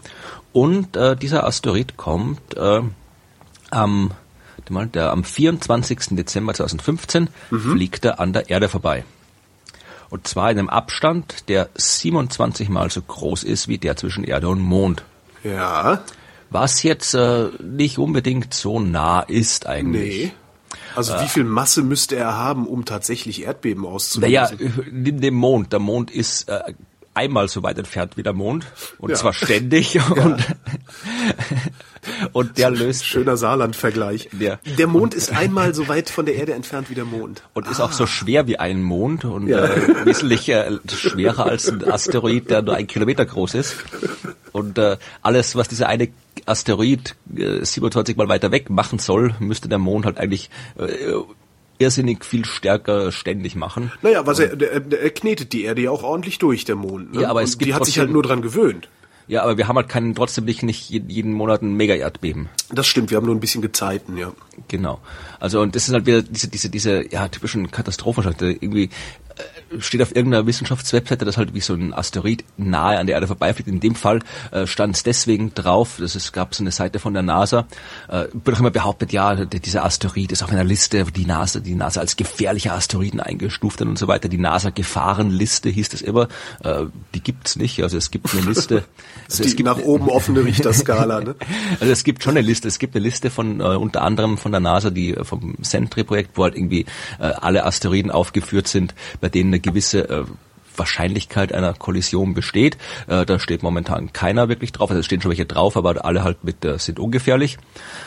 C: Und äh, dieser Asteroid kommt äh, am, der, am 24. Dezember 2015 mhm. fliegt er an der Erde vorbei. Und zwar in einem Abstand, der 27 mal so groß ist wie der zwischen Erde und Mond.
B: Ja.
C: Was jetzt äh, nicht unbedingt so nah ist eigentlich. Nee.
B: Also wie viel Masse müsste er haben, um tatsächlich Erdbeben auszulösen?
C: Naja, nimm den Mond. Der Mond ist äh, einmal so weit entfernt wie der Mond und ja. zwar ständig ja. und und der löst
B: schöner Saarland-Vergleich. Der, der Mond ist einmal so weit von der Erde entfernt wie der Mond
C: und ah. ist auch so schwer wie ein Mond und ja. äh, wesentlich äh, schwerer als ein Asteroid, der nur ein Kilometer groß ist. Und äh, alles, was dieser eine Asteroid äh, 27 mal weiter weg machen soll, müsste der Mond halt eigentlich äh, irrsinnig viel stärker ständig machen.
B: Naja, was er, er, er knetet die Erde ja auch ordentlich durch, der Mond. Ne?
C: Ja, aber es gibt
B: die hat sich halt nur dran gewöhnt.
C: Ja, aber wir haben halt keinen, trotzdem nicht, nicht jeden Monat ein Mega-Erdbeben.
B: Das stimmt, wir haben nur ein bisschen Gezeiten, ja.
C: Genau. Also, und das ist halt wieder diese, diese, diese, ja, typischen Katastrophen. Irgendwie, steht auf irgendeiner Wissenschaftswebseite, dass halt wie so ein Asteroid nahe an der Erde vorbeifliegt. In dem Fall äh, stand es deswegen drauf, dass es gab so eine Seite von der NASA, äh, wird auch immer behauptet, ja, dieser Asteroid ist auf einer Liste, die NASA, die NASA als gefährliche Asteroiden eingestuft hat und so weiter. Die NASA-Gefahrenliste hieß das immer. Äh, die gibt's nicht. Also es gibt eine Liste.
B: Also es gibt nach oben offene Richterskala. Ne?
C: also es gibt schon eine Liste. Es gibt eine Liste von äh, unter anderem von der NASA, die äh, vom Sentry-Projekt, wo halt irgendwie äh, alle Asteroiden aufgeführt sind, bei denen eine gewisse äh, Wahrscheinlichkeit einer Kollision besteht. Äh, da steht momentan keiner wirklich drauf. Also es stehen schon welche drauf, aber alle halt mit äh, sind ungefährlich.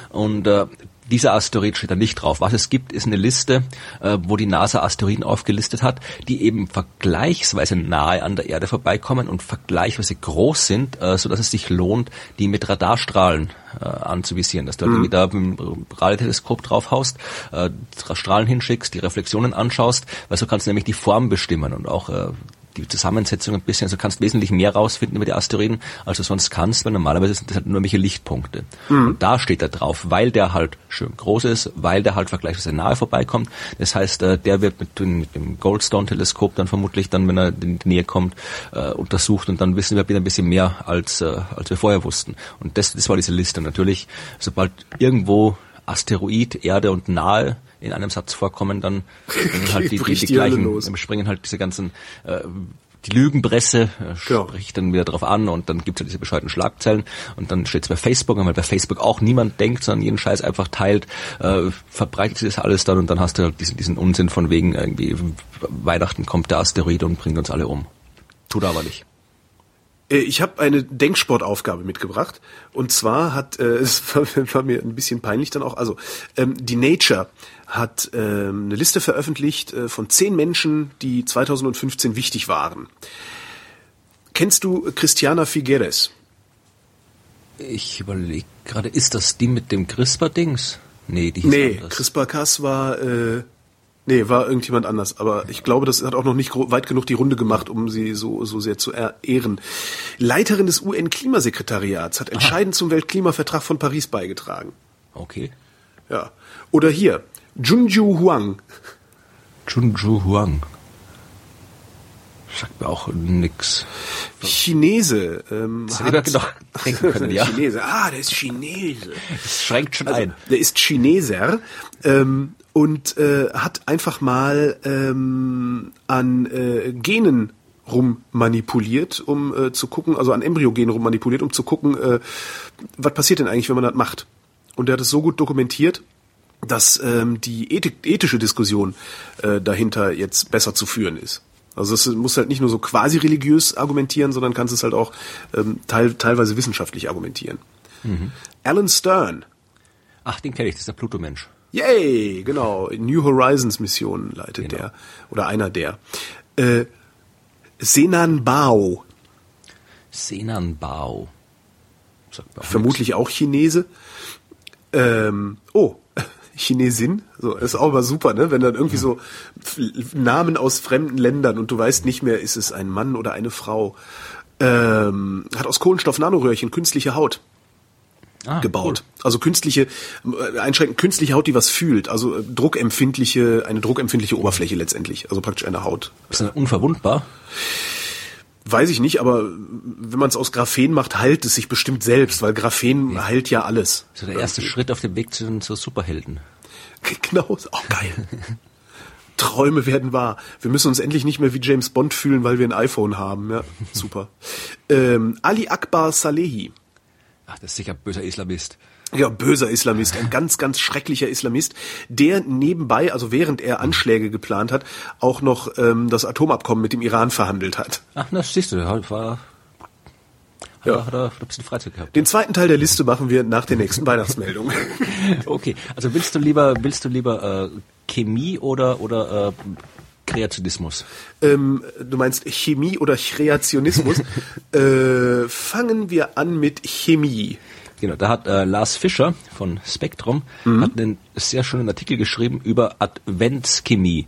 C: Und äh, dieser Asteroid steht da nicht drauf. Was es gibt, ist eine Liste, äh, wo die NASA Asteroiden aufgelistet hat, die eben vergleichsweise nahe an der Erde vorbeikommen und vergleichsweise groß sind, äh, so dass es sich lohnt, die mit Radarstrahlen äh, anzuvisieren, dass du mhm. da mit dem Radioteleskop draufhaust, äh, Strahlen hinschickst, die Reflexionen anschaust, weil so kannst du nämlich die Form bestimmen und auch äh, die Zusammensetzung ein bisschen, also kannst wesentlich mehr rausfinden über die Asteroiden, als du sonst kannst, weil normalerweise sind das halt nur welche Lichtpunkte. Mhm. Und da steht er drauf, weil der halt schön groß ist, weil der halt vergleichsweise nahe vorbeikommt. Das heißt, äh, der wird mit, dem Goldstone-Teleskop dann vermutlich dann, wenn er in die Nähe kommt, äh, untersucht und dann wissen wir wieder ein bisschen mehr, als, äh, als wir vorher wussten. Und das, das war diese Liste. Natürlich, sobald irgendwo Asteroid, Erde und nahe in einem Satz vorkommen, dann springen halt die, die, die gleichen, springen halt diese ganzen äh, die Lügenpresse äh, genau. spricht dann wieder drauf an und dann gibt es halt diese bescheuerten Schlagzeilen und dann steht es bei Facebook, weil bei Facebook auch niemand denkt, sondern jeden Scheiß einfach teilt, äh, verbreitet sich das alles dann und dann hast du halt diesen, diesen Unsinn von wegen irgendwie Weihnachten kommt der Asteroid und bringt uns alle um. Tut aber nicht.
B: Äh, ich habe eine Denksportaufgabe mitgebracht und zwar hat äh, es war, war mir ein bisschen peinlich dann auch also ähm, die Nature hat ähm, eine Liste veröffentlicht äh, von zehn Menschen, die 2015 wichtig waren. Kennst du Christiana Figueres?
C: Ich überlege gerade, ist das die mit dem CRISPR-Dings?
B: Nee, die hieß Nee, CRISPR-Cas war äh, Nee, war irgendjemand anders. Aber ich glaube, das hat auch noch nicht weit genug die Runde gemacht, um sie so, so sehr zu ehren. Leiterin des UN-Klimasekretariats hat entscheidend Aha. zum Weltklimavertrag von Paris beigetragen.
C: Okay.
B: Ja. Oder hier, Junju Huang.
C: Junju Huang. Sagt mir auch nix.
B: Chinese. Ähm,
C: das hat, genau denken können, ja.
B: Chinese. Ah, der ist Chinese.
C: Das schränkt schon also, ein.
B: Der ist Chineser ähm, und äh, hat einfach mal ähm, an äh, Genen rummanipuliert, um äh, zu gucken, also an Embryogenen rummanipuliert, um zu gucken, äh, was passiert denn eigentlich, wenn man das macht. Und der hat es so gut dokumentiert, dass ähm, die Ethik, ethische Diskussion äh, dahinter jetzt besser zu führen ist. Also es muss halt nicht nur so quasi religiös argumentieren, sondern kannst es halt auch ähm, teil, teilweise wissenschaftlich argumentieren. Mhm. Alan Stern.
C: Ach, den kenne ich, das ist der Pluto-Mensch.
B: Yay, genau. New Horizons Mission leitet genau. der. Oder einer der. Äh, Senan Bao.
C: Senan Bao.
B: Vermutlich nichts. auch Chinese. Ähm, oh, Chinesin. So, das ist auch immer super, ne? Wenn dann irgendwie so Namen aus fremden Ländern und du weißt nicht mehr, ist es ein Mann oder eine Frau. Ähm, hat aus Kohlenstoff Nanoröhrchen künstliche Haut ah, gebaut. Cool. Also künstliche, äh, einschränkend künstliche Haut, die was fühlt. Also äh, druckempfindliche, eine druckempfindliche Oberfläche letztendlich. Also praktisch eine Haut.
C: Ist das unverwundbar?
B: Weiß ich nicht, aber wenn man es aus Graphen macht, heilt es sich bestimmt selbst, weil Graphen ja. heilt ja alles.
C: So der erste Schritt auf dem Weg zu, zu Superhelden.
B: Genau, ist auch geil. Träume werden wahr. Wir müssen uns endlich nicht mehr wie James Bond fühlen, weil wir ein iPhone haben. Ja, super. ähm, Ali Akbar Salehi.
C: Ach, das ist sicher ein böser Islamist.
B: Ja, böser Islamist, ein ganz, ganz schrecklicher Islamist, der nebenbei, also während er Anschläge geplant hat, auch noch ähm, das Atomabkommen mit dem Iran verhandelt hat.
C: Ach, das siehst du, war
B: ja. Hat er, hat er ein bisschen Freizeit gehabt. Den zweiten Teil der Liste machen wir nach der nächsten Weihnachtsmeldung.
C: okay, also willst du lieber, willst du lieber äh, Chemie oder oder äh, Kreationismus?
B: Ähm, du meinst Chemie oder Kreationismus? äh, fangen wir an mit Chemie.
C: Genau, da hat äh, Lars Fischer von Spektrum mhm. hat einen sehr schönen Artikel geschrieben über Adventschemie.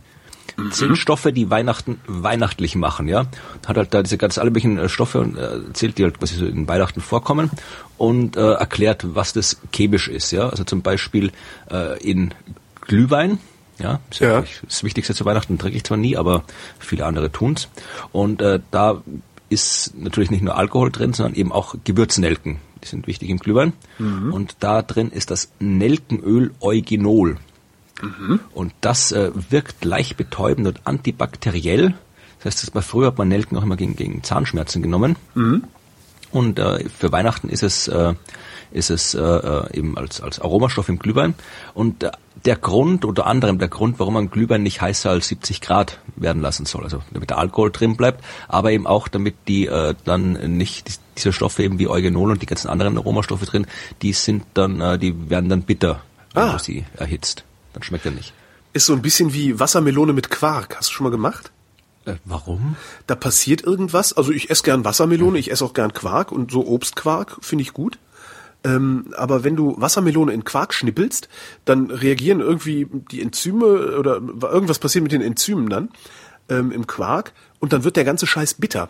C: Mhm. Zehn Stoffe, die Weihnachten weihnachtlich machen, ja. Hat halt da diese ganz alle möglichen äh, Stoffe und äh, erzählt, die halt quasi so in Weihnachten vorkommen und äh, erklärt, was das chemisch ist, ja. Also zum Beispiel äh, in Glühwein, ja, ist ja. das Wichtigste zu Weihnachten trinke ich zwar nie, aber viele andere tun's. Und äh, da ist natürlich nicht nur Alkohol drin, sondern eben auch Gewürznelken. Die sind wichtig im Glühwein. Mhm. Und da drin ist das Nelkenöl Eugenol. Mhm. Und das äh, wirkt leicht betäubend und antibakteriell. Das heißt, das war früher hat man Nelken auch immer gegen, gegen Zahnschmerzen genommen. Mhm. Und äh, für Weihnachten ist es äh, ist es äh, äh, eben als, als Aromastoff im Glühwein. Und äh, der Grund, unter anderem der Grund, warum man Glühwein nicht heißer als 70 Grad werden lassen soll, also damit der Alkohol drin bleibt, aber eben auch damit die äh, dann nicht diese Stoffe eben wie Eugenol und die ganzen anderen Aromastoffe drin, die sind dann, äh, die werden dann bitter, wenn ah. du sie erhitzt. Dann schmeckt er nicht.
B: Ist so ein bisschen wie Wassermelone mit Quark. Hast du schon mal gemacht?
C: Äh, warum?
B: Da passiert irgendwas. Also ich esse gern Wassermelone, ich esse auch gern Quark und so Obstquark finde ich gut. Ähm, aber wenn du Wassermelone in Quark schnippelst, dann reagieren irgendwie die Enzyme oder irgendwas passiert mit den Enzymen dann ähm, im Quark und dann wird der ganze Scheiß bitter.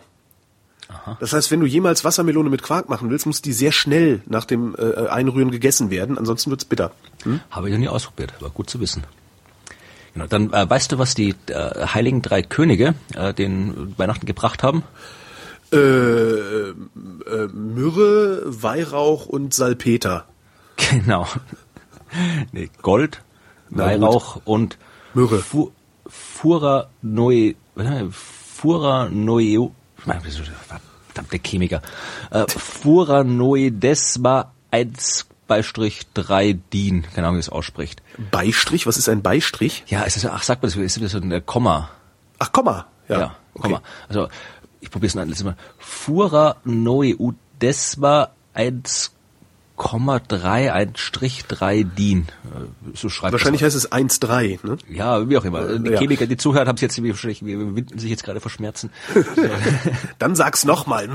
B: Aha. Das heißt, wenn du jemals Wassermelone mit Quark machen willst, muss die sehr schnell nach dem äh, Einrühren gegessen werden, ansonsten wird's bitter.
C: Hm? Habe ich noch nie ausprobiert, aber gut zu wissen. Genau, dann äh, weißt du, was die äh, heiligen drei Könige äh, den Weihnachten gebracht haben?
B: Äh, äh, Myrrhe, Weihrauch und Salpeter.
C: Genau. nee, Gold, Na Weihrauch gut. und
B: Myrrhe. Fu
C: Fura Noe, Fura Noe, verdammte Chemiker. Äh, Fura Noedesma 1 Beistrich 3 DIN, keine Ahnung, wie es ausspricht.
B: Beistrich? Was ist ein Beistrich?
C: Ja, es ist, ach, sagt man das, ist das so ein Komma.
B: Ach, Komma, ja.
C: Ja, Komma. Okay. Also, ich probiere es mal. Fura Noe Udesma 1 1,3, ein Strich 3 DIN.
B: So schreibt Wahrscheinlich heißt es 1,3, ne?
C: Ja, wie auch immer. Die ja. Chemiker, die zuhören, haben es jetzt wahrscheinlich, winden sich jetzt gerade vor Schmerzen.
B: Dann sag's nochmal.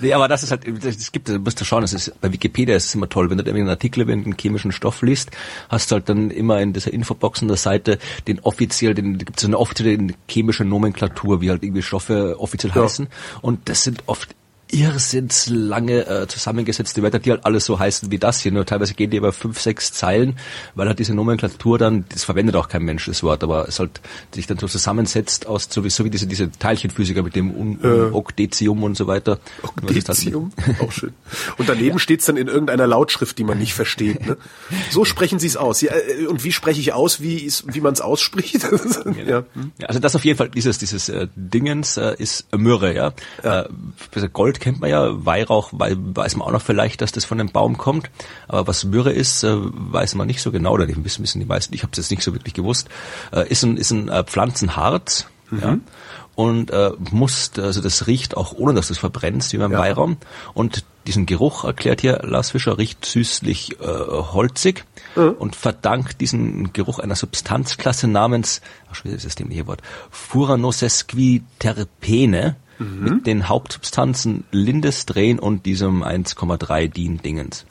C: nee, aber das ist halt, es gibt, du musst du schauen, das ist, bei Wikipedia ist es immer toll, wenn du einen Artikel über einen chemischen Stoff liest, hast du halt dann immer in dieser Infobox an der Seite den offiziell, den, gibt es eine offizielle chemische Nomenklatur, wie halt irgendwie Stoffe offiziell ja. heißen. Und das sind oft irrsinnslange äh, zusammengesetzte Wörter, die halt alles so heißen wie das hier. Nur teilweise gehen die über fünf, sechs Zeilen, weil halt diese Nomenklatur dann, das verwendet auch kein Mensch das Wort, aber es halt sich dann so zusammensetzt aus sowieso wie diese, diese Teilchenphysiker mit dem Un äh. Okdezium und so weiter.
B: Okdezium, auch schön. Und daneben ja. steht's dann in irgendeiner Lautschrift, die man nicht versteht. Ne? So sprechen sie es aus. Ja, äh, und wie spreche ich aus, wie, wie man es ausspricht?
C: ja. ja. Also das auf jeden Fall, dieses, dieses äh, Dingens äh, ist Myrrhe, ja. ja. Äh, Gold kennt man ja, Weihrauch weiß man auch noch vielleicht, dass das von dem Baum kommt, aber was Myrrhe ist, äh, weiß man nicht so genau, oder nicht wissen die meisten, ich habe es jetzt nicht so wirklich gewusst, äh, ist ein, ist ein äh, Pflanzenharz, mhm. ja, und äh, muss, also das riecht auch ohne, dass du es verbrennst, wie beim ja. Weihrauch. Und diesen Geruch erklärt hier Lars Fischer, riecht süßlich äh, holzig mhm. und verdankt diesen Geruch einer Substanzklasse namens, ach schon wieder das dämliche Wort, Furanosesquiterpene, mhm. mit den Hauptsubstanzen Lindestren und diesem 1,3 DIN-Dingens.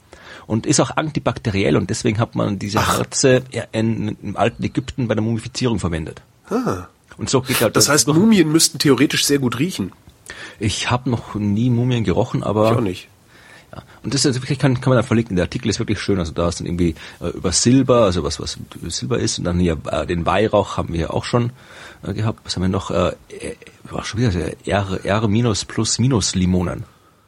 C: Und ist auch antibakteriell und deswegen hat man diese Ach. Harze in, im alten Ägypten bei der Mumifizierung verwendet.
B: Ah. Und so geht halt das, das heißt, Mumien müssten theoretisch sehr gut riechen.
C: Ich habe noch nie Mumien gerochen, aber
B: ich auch nicht.
C: Ja. Und das ist wirklich kann, kann man dann verlinken. Der Artikel ist wirklich schön. Also da ist dann irgendwie äh, über Silber, also was was Silber ist, und dann hier äh, den Weihrauch haben wir ja auch schon äh, gehabt. Was haben wir noch? Äh, äh, war schon wieder R, R minus plus minus Limonen.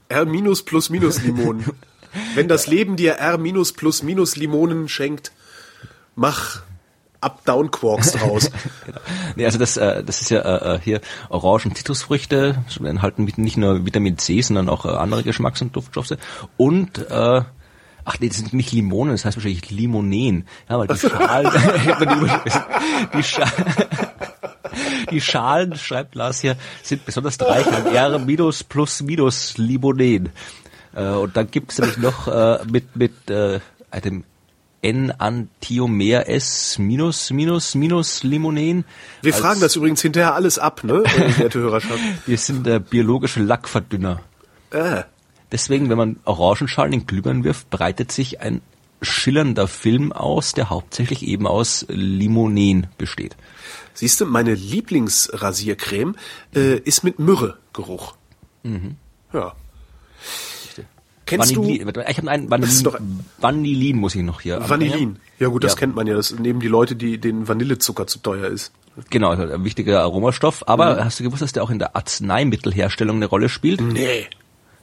B: R minus plus minus Limonen. Wenn das Leben dir R minus plus minus Limonen schenkt, mach Up-Down-Quarks draus.
C: genau. Nee, also das, äh, das ist ja äh, äh hier Orangen, Zitrusfrüchte, enthalten nicht nur Vitamin C, sondern auch äh, andere Geschmacks- und Duftstoffe. Und äh, Ach nee, das sind nicht Limonen, das heißt wahrscheinlich Limonen. Ja, weil die Schalen, die, die, Schalen, die Schalen, schreibt Lars hier, sind besonders reich an R minus plus minus Limonen. Äh, und dann gibt's nämlich noch äh, mit, mit äh, einem N-Antiomer S minus minus minus Limonen.
B: Wir fragen das übrigens hinterher alles ab, ne, werte Hörerschaft.
C: Wir sind der biologische Lackverdünner. Äh. Deswegen, wenn man Orangenschalen in Glühbirnen wirft, breitet sich ein schillernder Film aus, der hauptsächlich eben aus Limonen besteht.
B: Siehst du, meine Lieblingsrasiercreme äh, ist mit Myrrhe-Geruch. Mhm. Ja.
C: Kennst Vanillin, du? Ich habe einen Vanillin, doch, Vanillin muss ich noch hier.
B: Vanillin. Ja gut, das ja. kennt man ja. Das nehmen die Leute, die den Vanillezucker zu teuer ist.
C: Genau, also ein wichtiger Aromastoff. Aber mhm. hast du gewusst, dass der auch in der Arzneimittelherstellung eine Rolle spielt?
B: Nee.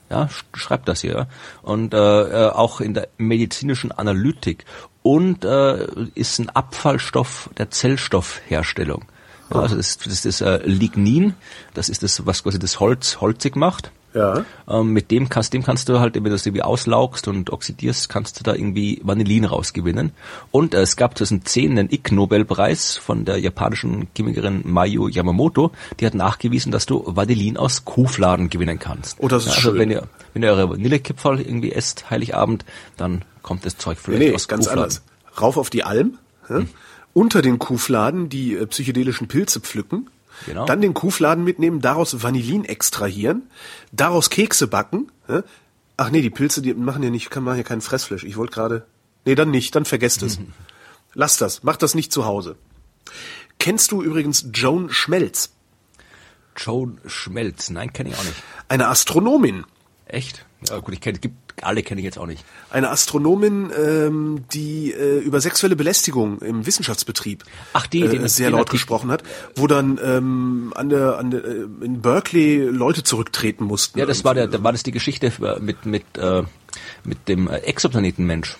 C: Ja, schreibt das hier. Und äh, äh, auch in der medizinischen Analytik. Und äh, ist ein Abfallstoff der Zellstoffherstellung. Ja, also das, das ist äh, Lignin, das ist das, was quasi das Holz holzig macht.
B: Ja.
C: Ähm, mit dem kannst, dem kannst du halt, wenn du das irgendwie auslaugst und oxidierst, kannst du da irgendwie Vanillin rausgewinnen. Und äh, es gab 2010 einen Ig-Nobelpreis von der japanischen Chemikerin Mayu Yamamoto, die hat nachgewiesen, dass du Vanillin aus Kuhfladen gewinnen kannst.
B: Oh, das ist
C: ja,
B: also schön.
C: wenn ihr, wenn ihr eure Vanillekipferl irgendwie esst, Heiligabend, dann kommt das Zeug vielleicht
B: nee, aus ganz Kuhfladen. anders. Rauf auf die Alm, hm? unter den Kuhfladen die äh, psychedelischen Pilze pflücken, Genau. Dann den Kuhfladen mitnehmen, daraus Vanillin extrahieren, daraus Kekse backen, Ach nee, die Pilze, die machen ja nicht, kann machen ja keinen Fressfleisch. Ich wollte gerade. Nee, dann nicht, dann vergesst es. Lass das, mach das nicht zu Hause. Kennst du übrigens Joan Schmelz?
C: Joan Schmelz, nein, kenne ich auch nicht.
B: Eine Astronomin.
C: Echt? Ja gut, ich kenne, gibt alle kenne ich jetzt auch nicht.
B: Eine Astronomin, ähm, die äh, über sexuelle Belästigung im Wissenschaftsbetrieb
C: Ach, die,
B: äh, sehr laut gesprochen hat, wo dann ähm, an der, an der, äh, in Berkeley Leute zurücktreten mussten.
C: Ja, das war der, da war das die Geschichte mit mit äh, mit dem äh, Exoplanetenmensch.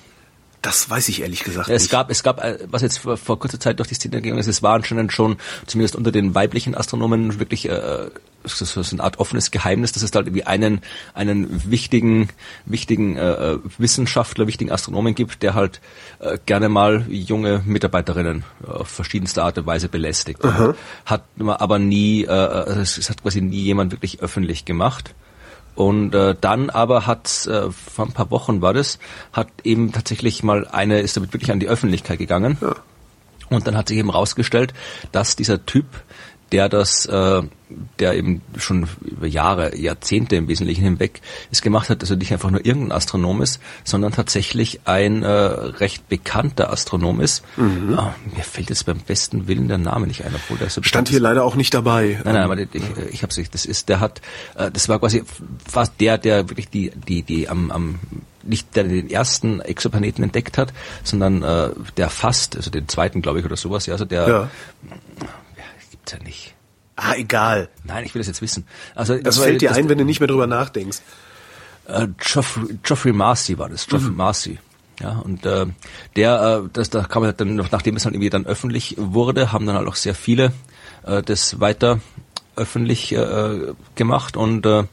B: Das weiß ich ehrlich gesagt
C: Es
B: nicht.
C: gab, es gab, äh, was jetzt vor, vor kurzer Zeit durch die Szene gegangen ist, es waren schon, schon zumindest unter den weiblichen Astronomen wirklich äh, so so eine Art offenes Geheimnis, dass es halt irgendwie einen einen wichtigen wichtigen äh, Wissenschaftler, wichtigen Astronomen gibt, der halt äh, gerne mal junge Mitarbeiterinnen auf verschiedenste Art und Weise belästigt. Hat aber nie, äh, also es, es hat quasi nie jemand wirklich öffentlich gemacht. Und äh, dann aber hat äh, vor ein paar Wochen war das, hat eben tatsächlich mal eine ist damit wirklich an die Öffentlichkeit gegangen.
B: Ja.
C: Und dann hat sich eben rausgestellt, dass dieser Typ, der das, äh, der eben schon über Jahre, Jahrzehnte im Wesentlichen hinweg es gemacht hat, also nicht einfach nur irgendein Astronom ist, sondern tatsächlich ein äh, recht bekannter Astronom ist. Ah, mir fällt jetzt beim besten Willen der Name nicht ein, obwohl der so
B: Mhm. Stand hier
C: ist.
B: leider auch nicht dabei.
C: Nein, nein, aber ich, ich hab's nicht. Das ist, der hat, äh, das war quasi fast der, der wirklich die, die, die am, am nicht der den ersten Exoplaneten entdeckt hat, sondern äh, der fast, also den zweiten, glaube ich, oder sowas. Ja, also der
B: Ja.
C: Ja, gibt's ja nicht.
B: Ah, egal.
C: Nein, ich will das jetzt wissen. Also
B: Das
C: war-
B: fällt dir ein, wenn du nicht mehr drüber nachdenkst.
C: äh, Geoffrey, Geoffrey Marcy war das, Geoffrey Marcy. Ja, und äh, der, äh, das, da kam halt dann, nachdem es dann irgendwie dann öffentlich wurde, haben dann halt auch sehr viele äh, das weiter öffentlich äh, gemacht und äh,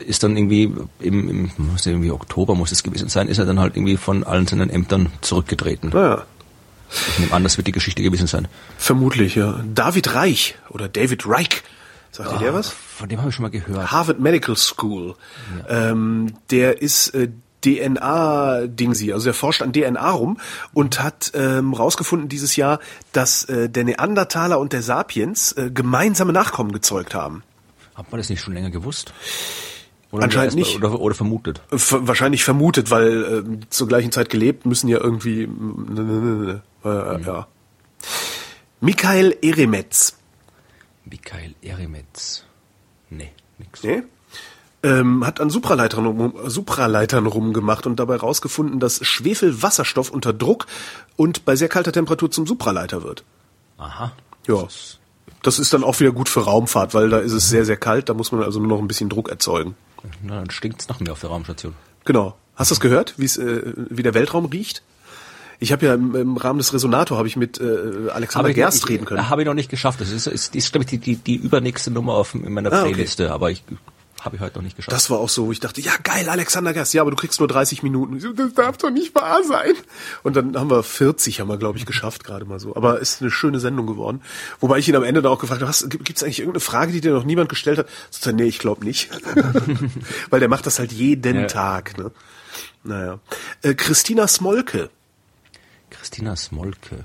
C: ist dann irgendwie im, im ja irgendwie Oktober muss es gewesen sein, ist er dann halt irgendwie von allen seinen Ämtern zurückgetreten.
B: Naja,
C: Ich nehme an, das wird die Geschichte gewesen sein.
B: vermutlich, ja. David Reich oder David Reich. Sagt dir der was?
C: Von dem habe ich schon mal gehört.
B: Harvard Medical School. Ähm, der ist äh, DNA-Dingsi, also der forscht an DNA rum und hat ähm, rausgefunden dieses Jahr, dass äh, der Neandertaler und der Sapiens äh, gemeinsame Nachkommen gezeugt haben.
C: Hat man das nicht schon länger gewusst? Oder
B: Anscheinend nicht.
C: Oder, oder vermutet.
B: F wahrscheinlich vermutet, weil äh, zur gleichen Zeit gelebt, müssen ja irgendwie äh, äh, ja. Michael Eremetz.
C: Michael Eremetz. Nee, nix.
B: Nee? Ähm, hat an Supraleitern, rum, Supraleitern rumgemacht und dabei rausgefunden, dass Schwefelwasserstoff unter Druck und bei sehr kalter Temperatur zum Supraleiter wird.
C: Aha.
B: Ja. Das ist dann auch wieder gut für Raumfahrt, weil da ist es sehr, sehr kalt, da muss man also nur noch ein bisschen Druck erzeugen.
C: Na, dann stinkt's noch mehr auf der Raumstation.
B: Genau. Hast du das gehört, wie's, äh, wie der Weltraum riecht? Ich habe ja im, im Rahmen des Resonator habe ich mit äh, Alexander
C: ich-
B: Gerst
C: ich-
B: reden können.
C: Habe ich noch nicht geschafft. Das ist, ist, ist glaube ich, die, die, die übernächste Nummer auf, in meiner
B: Ah, okay.
C: Playliste, aber ich habe ich heute noch nicht geschafft.
B: Das war auch so, wo ich dachte, ja geil, Alexander Gerst, ja, aber du kriegst nur 30 Minuten. So, Das darf doch nicht wahr sein. Und dann haben wir 40, haben wir, glaube ich, geschafft, gerade mal so. Aber ist eine schöne Sendung geworden. Wobei ich ihn am Ende dann auch gefragt habe, gibt es eigentlich irgendeine Frage, die dir noch niemand gestellt hat? So, nee, ich glaube nicht. Weil der macht das halt jeden
C: Ja.
B: Tag. Ne? Naja. Äh, Christina Smolke,
C: Christina Smolke.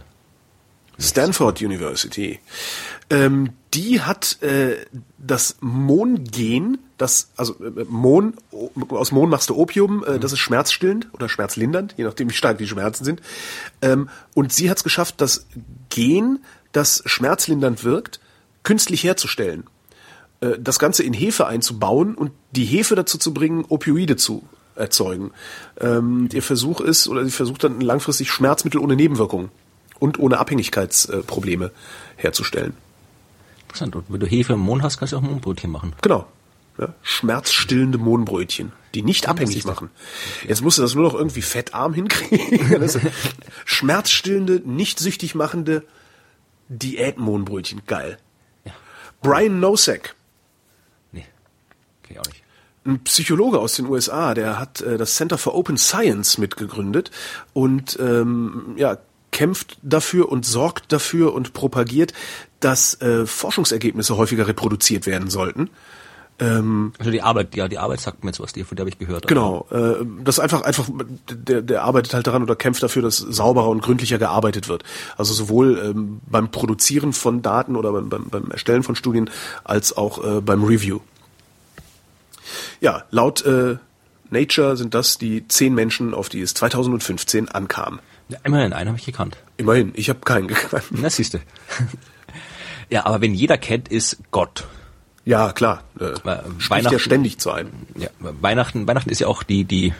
B: Stanford University. Ähm, die hat äh, das Mohn-Gen, das, also äh, Mohn, o- aus Mohn machst du Opium, äh, das ist schmerzstillend oder schmerzlindernd, je nachdem wie stark die Schmerzen sind. Ähm, und sie hat es geschafft, das Gen, das schmerzlindernd wirkt, künstlich herzustellen. Äh, das Ganze in Hefe einzubauen und die Hefe dazu zu bringen, Opioide zu erzeugen. Ähm, ihr Versuch ist, oder sie versucht dann langfristig Schmerzmittel ohne Nebenwirkungen und ohne Abhängigkeitsprobleme herzustellen.
C: Interessant. Und wenn du Hefe im Mohn hast, kannst du auch Mohnbrötchen machen.
B: Genau. Ja, schmerzstillende Mohnbrötchen, die nicht abhängig machen. Jetzt musst du das nur noch irgendwie fettarm hinkriegen. Schmerzstillende, nicht süchtig machende Diätmohnbrötchen. Geil.
C: Ja.
B: Brian Nosek,
C: Nee. Kenn ich auch nicht.
B: Ein Psychologe aus den USA, der hat äh, das Center for Open Science mitgegründet und ähm, ja, kämpft dafür und sorgt dafür und propagiert, dass äh, Forschungsergebnisse häufiger reproduziert werden sollten.
C: Also die Arbeit, ja, die Arbeit sagt mir jetzt was, die, von der habe ich gehört.
B: Genau, äh, das einfach einfach der, der arbeitet halt daran oder kämpft dafür, dass sauberer und gründlicher gearbeitet wird. Also sowohl ähm, beim Produzieren von Daten oder beim, beim, beim Erstellen von Studien als auch äh, beim Review. Ja, laut äh, Nature sind das die zehn Menschen, auf die es 2015 ankam.
C: Ja, immerhin, einen habe ich gekannt.
B: Immerhin, ich habe keinen gekannt.
C: Na, siehste. ja, aber wenn jeder kennt, ist Gott.
B: Ja, klar. Äh,
C: Weihnachten
B: ja ständig zu einem.
C: Ja, Weihnachten, Weihnachten ist ja auch die, die,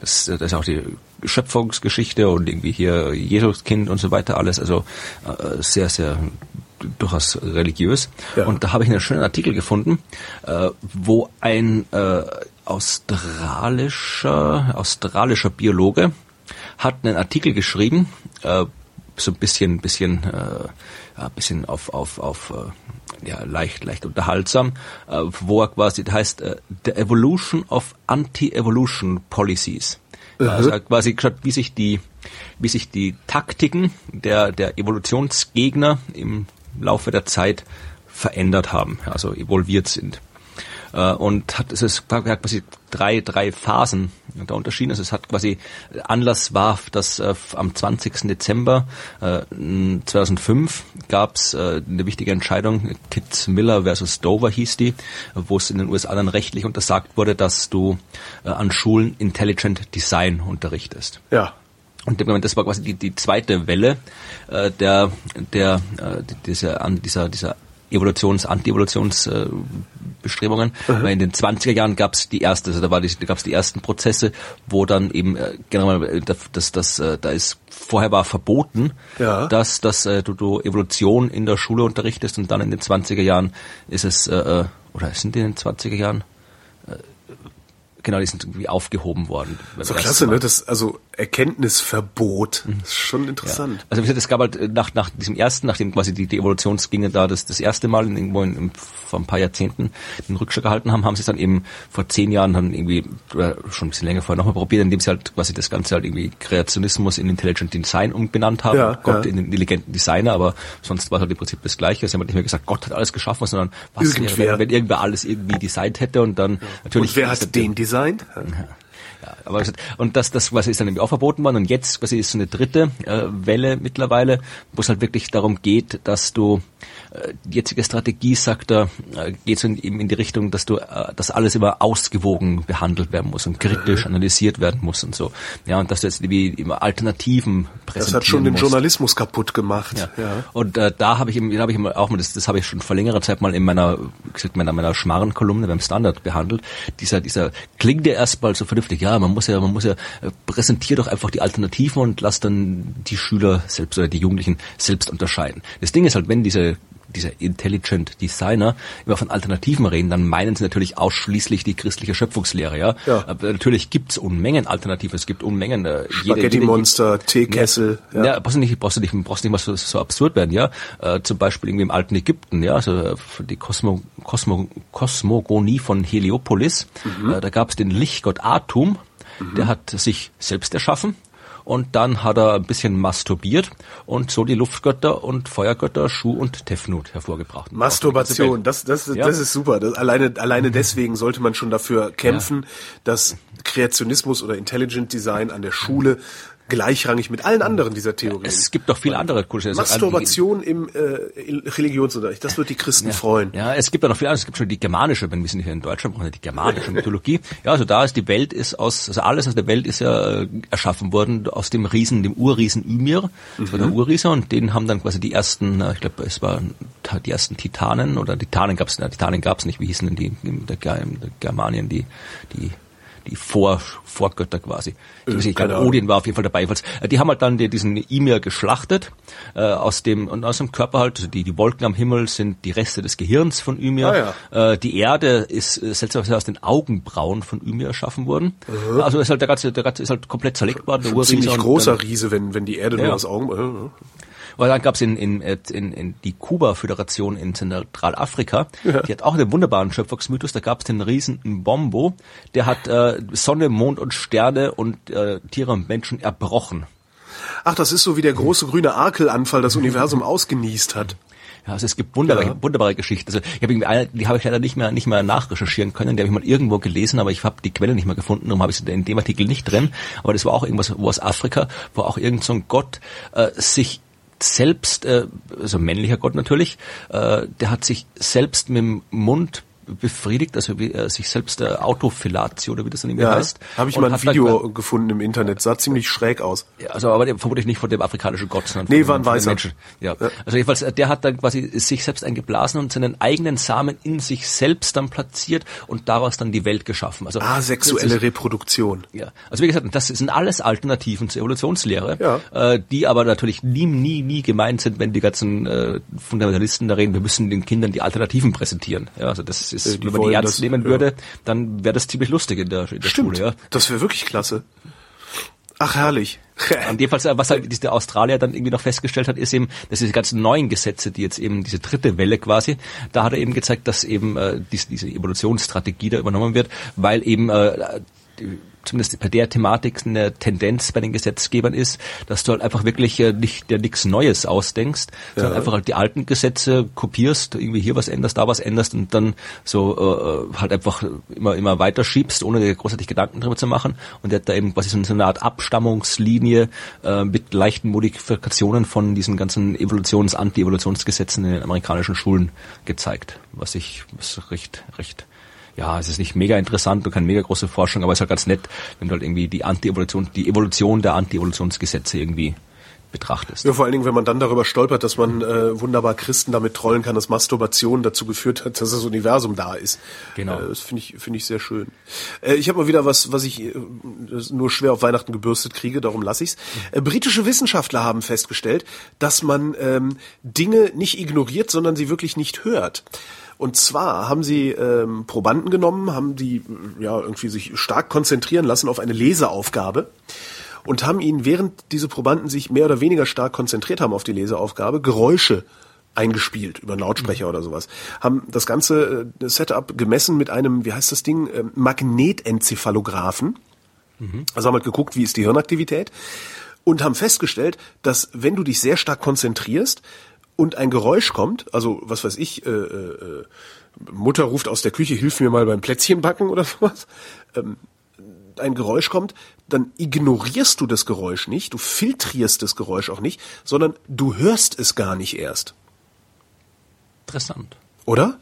C: das, das ist auch die Schöpfungsgeschichte und irgendwie hier Jesuskind und so weiter alles. Also äh, sehr, sehr durchaus religiös. Ja. Und da habe ich einen schönen Artikel gefunden, äh, wo ein äh, australischer, australischer Biologe hat einen Artikel geschrieben, äh, so ein bisschen, bisschen, äh, ein bisschen auf, auf, auf äh, ja, leicht, leicht unterhaltsam, äh, wo er quasi, das heißt, äh, The Evolution of Anti-Evolution Policies. Mhm. Also er hat quasi geschaut, wie sich die, wie sich die Taktiken der, der Evolutionsgegner im Laufe der Zeit verändert haben, also evolviert sind. Äh, und hat es ist quasi drei drei Phasen da unterschieden. Also es hat quasi Anlass war, dass äh, am 20. Dezember äh, 2005 gab es äh, eine wichtige Entscheidung, Kit Miller versus Dover hieß die, wo es in den USA dann rechtlich untersagt wurde, dass du äh, an Schulen Intelligent Design unterrichtest.
B: Ja.
C: Und das war quasi die, die zweite Welle äh, der, der, äh, dieser, dieser, dieser Evolutions-, Anti-Evolutions-Bestrebungen. Äh, Weil in den 20er Jahren gab es die erste, also da, war die, da gab es die ersten Prozesse, wo dann eben äh, genau das, das, äh, da ist vorher war verboten, ja. dass, dass äh, du, du Evolution in der Schule unterrichtest und dann in den 20er Jahren ist es äh, äh oder sind die in den 20er Jahren Genau, die sind irgendwie aufgehoben worden.
B: So klasse, ne? Das, also Erkenntnisverbot. Mhm. Das ist schon interessant.
C: Ja. Also wie gesagt, es gab halt äh, nach, nach diesem ersten, nachdem quasi die, die Evolutionsgänge da das, das erste Mal in, irgendwo in, in, vor ein paar Jahrzehnten den Rückschlag gehalten haben, haben sie es dann eben vor zehn Jahren dann irgendwie, oder schon ein bisschen länger vorher nochmal probiert, indem sie halt quasi das Ganze halt irgendwie Kreationismus in Intelligent Design umbenannt haben. Ja, Gott ja. in den intelligenten Designer, aber sonst war es halt im Prinzip das Gleiche. Sie haben halt nicht mehr gesagt, Gott hat alles geschaffen, sondern was wäre, wenn, wenn irgendwer alles irgendwie designt hätte und dann natürlich.
B: Und wer hat den designt? Ja.
C: Ja, aber und das, das was ist dann irgendwie auch verboten worden und jetzt was ist so eine dritte äh, Welle mittlerweile, wo es halt wirklich darum geht, dass du die jetzige Strategie, sagt er, äh, geht so in, eben in die Richtung, dass du, äh, dass alles immer ausgewogen behandelt werden muss und kritisch analysiert werden muss und so. Ja, und dass du jetzt wie immer Alternativen
B: präsentieren Das hat schon den musst. Journalismus kaputt gemacht. Ja.
C: ja. Und äh, da habe ich, da habe ich auch mal, das, das habe ich schon vor längerer Zeit mal in meiner, gesagt, meiner, meiner Schmarrenkolumne beim Standard behandelt. Dieser, dieser klingt ja erstmal so vernünftig. Ja, man muss ja, man muss ja präsentier doch einfach die Alternativen und lass dann die Schüler selbst oder die Jugendlichen selbst unterscheiden. Das Ding ist halt, wenn diese dieser Intelligent Designer immer von Alternativen reden, dann meinen sie natürlich ausschließlich die christliche Schöpfungslehre, ja. ja. Aber natürlich gibt's Unmengen Alternativen, es gibt Unmengen.
B: Äh, Spaghetti Monster, Teekessel.
C: Ja, ja. brauchst du nicht, brauchst du nicht, brauchst nicht mal so, so absurd werden, ja. Äh, zum Beispiel irgendwie im alten Ägypten, ja, also äh, die Kosmo, Kosmo, Kosmogonie von Heliopolis. Mhm. Äh, da gab's den Lichtgott Atum, mhm. der hat sich selbst erschaffen und dann hat er ein bisschen masturbiert und so die Luftgötter und Feuergötter Schuh und Tefnut hervorgebracht.
B: Masturbation, das, das, ja. das ist super. Das, alleine, alleine deswegen sollte man schon dafür kämpfen, ja. dass Kreationismus oder Intelligent Design an der Schule gleichrangig mit allen anderen dieser Theorien.
C: Es gibt doch viele andere Kulturen.
B: Masturbation im äh, Religionsunterricht, das wird die Christen
C: ja,
B: freuen.
C: Ja, es gibt ja noch viele andere. Es gibt schon die germanische, wenn wir sind hier in Deutschland, brauchen die germanische Mythologie. Ja, also da ist die Welt ist aus, also alles aus der Welt ist ja äh, erschaffen worden aus dem Riesen, dem Urriesen Ymir. Das mhm. war der mhm. Urriese und den haben dann quasi die ersten, äh, ich glaube, es waren die ersten Titanen oder Titanen gab es, Titanen gab es nicht. Wie hießen denn die in der, der Germanien die die die Vor Vorgötter quasi. Ich weiß nicht, ich Odin war auf jeden Fall dabei. Äh, die haben halt dann die, diesen Ymir geschlachtet äh, aus dem und aus dem Körper halt. Also die, die Wolken am Himmel sind die Reste des Gehirns von Ymir. Ah, ja. äh, die Erde ist äh, seltsamerweise aus den Augenbrauen von Ymir erschaffen worden. Mhm. Also ist halt der ganze, der ganze ist halt komplett zerlegt worden.
B: Der ziemlich großer Riese, wenn wenn die Erde ja. nur aus Augen.
C: Und dann gab es in, in, in, in die Kuba-Föderation in Zentralafrika, ja. die hat auch einen wunderbaren Schöpfungsmythos, da gab es den riesen Mbombo, der hat äh, Sonne, Mond und Sterne und äh, Tiere und Menschen erbrochen.
B: Ach, das ist so wie der große grüne Arkelanfall das Universum ausgenießt hat.
C: Ja, also es gibt wunderbare, ja. wunderbare Geschichten. Also ich habe eine, die habe ich leider nicht mehr nicht mehr nachrecherchieren können. Die habe ich mal irgendwo gelesen, aber ich habe die Quelle nicht mehr gefunden. Darum habe ich sie in dem Artikel nicht drin. Aber das war auch irgendwas wo aus Afrika, wo auch irgend so ein Gott äh, sich selbst, äh, also männlicher Gott natürlich, äh, der hat sich selbst mit dem Mund befriedigt, also wie, äh, sich selbst äh, Autofilatio oder wie das dann irgendwie
B: Ja,
C: heißt.
B: habe ich mal ein
C: hat dann
B: Video gefunden im Internet, sah ziemlich schräg aus.
C: Ja, also aber der, vermutlich nicht von dem afrikanischen Gott, sondern
B: Nee,
C: von,
B: war ein
C: von. Menschen. Ja. Also jedenfalls, äh, der hat dann quasi sich selbst eingeblasen und seinen eigenen Samen in sich selbst dann platziert und daraus dann die Welt geschaffen. Also
B: Ah, sexuelle Reproduktion.
C: ja, also wie gesagt, das sind alles Alternativen zur Evolutionslehre,
B: Ja.
C: äh, die aber natürlich nie, nie, nie gemeint sind, wenn die ganzen äh, Fundamentalisten da reden, wir müssen den Kindern die Alternativen präsentieren. Ja, also das ist,
B: Äh, die
C: wenn man die ernst
B: das,
C: nehmen
B: ja.
C: würde, dann wäre das ziemlich lustig in der, in der
B: Stimmt,
C: Schule. Ja.
B: das wäre wirklich klasse. Ach, herrlich.
C: Und jedenfalls, äh, was halt dieser Australier dann irgendwie noch festgestellt hat, ist eben, dass diese ganzen neuen Gesetze, die jetzt eben diese dritte Welle quasi, da hat er eben gezeigt, dass eben äh, diese, diese Evolutionsstrategie da übernommen wird, weil eben äh, die, zumindest bei der Thematik eine Tendenz bei den Gesetzgebern ist, dass du halt einfach wirklich äh, nicht dir nichts Neues ausdenkst, sondern einfach halt die alten Gesetze kopierst, irgendwie hier was änderst, da was änderst und dann so äh, halt einfach immer immer weiter schiebst, ohne dir großartig Gedanken drüber zu machen. Und der hat da eben quasi so eine Art Abstammungslinie äh, mit leichten Modifikationen von diesen ganzen Evolutions-, Anti-Evolutionsgesetzen in den amerikanischen Schulen gezeigt, was ich was recht recht ja, es ist nicht mega interessant und keine mega große Forschung, aber es ist halt ganz nett, wenn du halt irgendwie die Anti-Evolution, die Evolution der Anti-Evolutionsgesetze irgendwie betrachtest.
B: Ja, vor allen Dingen, wenn man dann darüber stolpert, dass man äh, wunderbar Christen damit trollen kann, dass Masturbation dazu geführt hat, dass das Universum da ist.
C: Genau.
B: Äh, das finde ich, finde ich sehr schön. Äh, ich habe mal wieder was, was ich äh, nur schwer auf Weihnachten gebürstet kriege, darum lasse ich's. Äh, britische Wissenschaftler haben festgestellt, dass man ähm, Dinge nicht ignoriert, sondern sie wirklich nicht hört. Und zwar haben sie ähm, Probanden genommen, haben die ja irgendwie sich stark konzentrieren lassen auf eine Leseaufgabe und haben ihnen, während diese Probanden sich mehr oder weniger stark konzentriert haben auf die Leseaufgabe, Geräusche eingespielt über einen Lautsprecher oder sowas. Haben das ganze äh, Setup gemessen mit einem, wie heißt das Ding, ähm, Magnetencephalographen. Also haben halt geguckt, wie ist die Hirnaktivität und haben festgestellt, dass wenn du dich sehr stark konzentrierst und ein Geräusch kommt, also was weiß ich, äh, äh, Mutter ruft aus der Küche, hilf mir mal beim Plätzchenbacken oder sowas, ähm, ein Geräusch kommt, dann ignorierst du das Geräusch nicht, du filtrierst das Geräusch auch nicht, sondern du hörst es gar nicht erst.
C: Interessant.
B: Oder?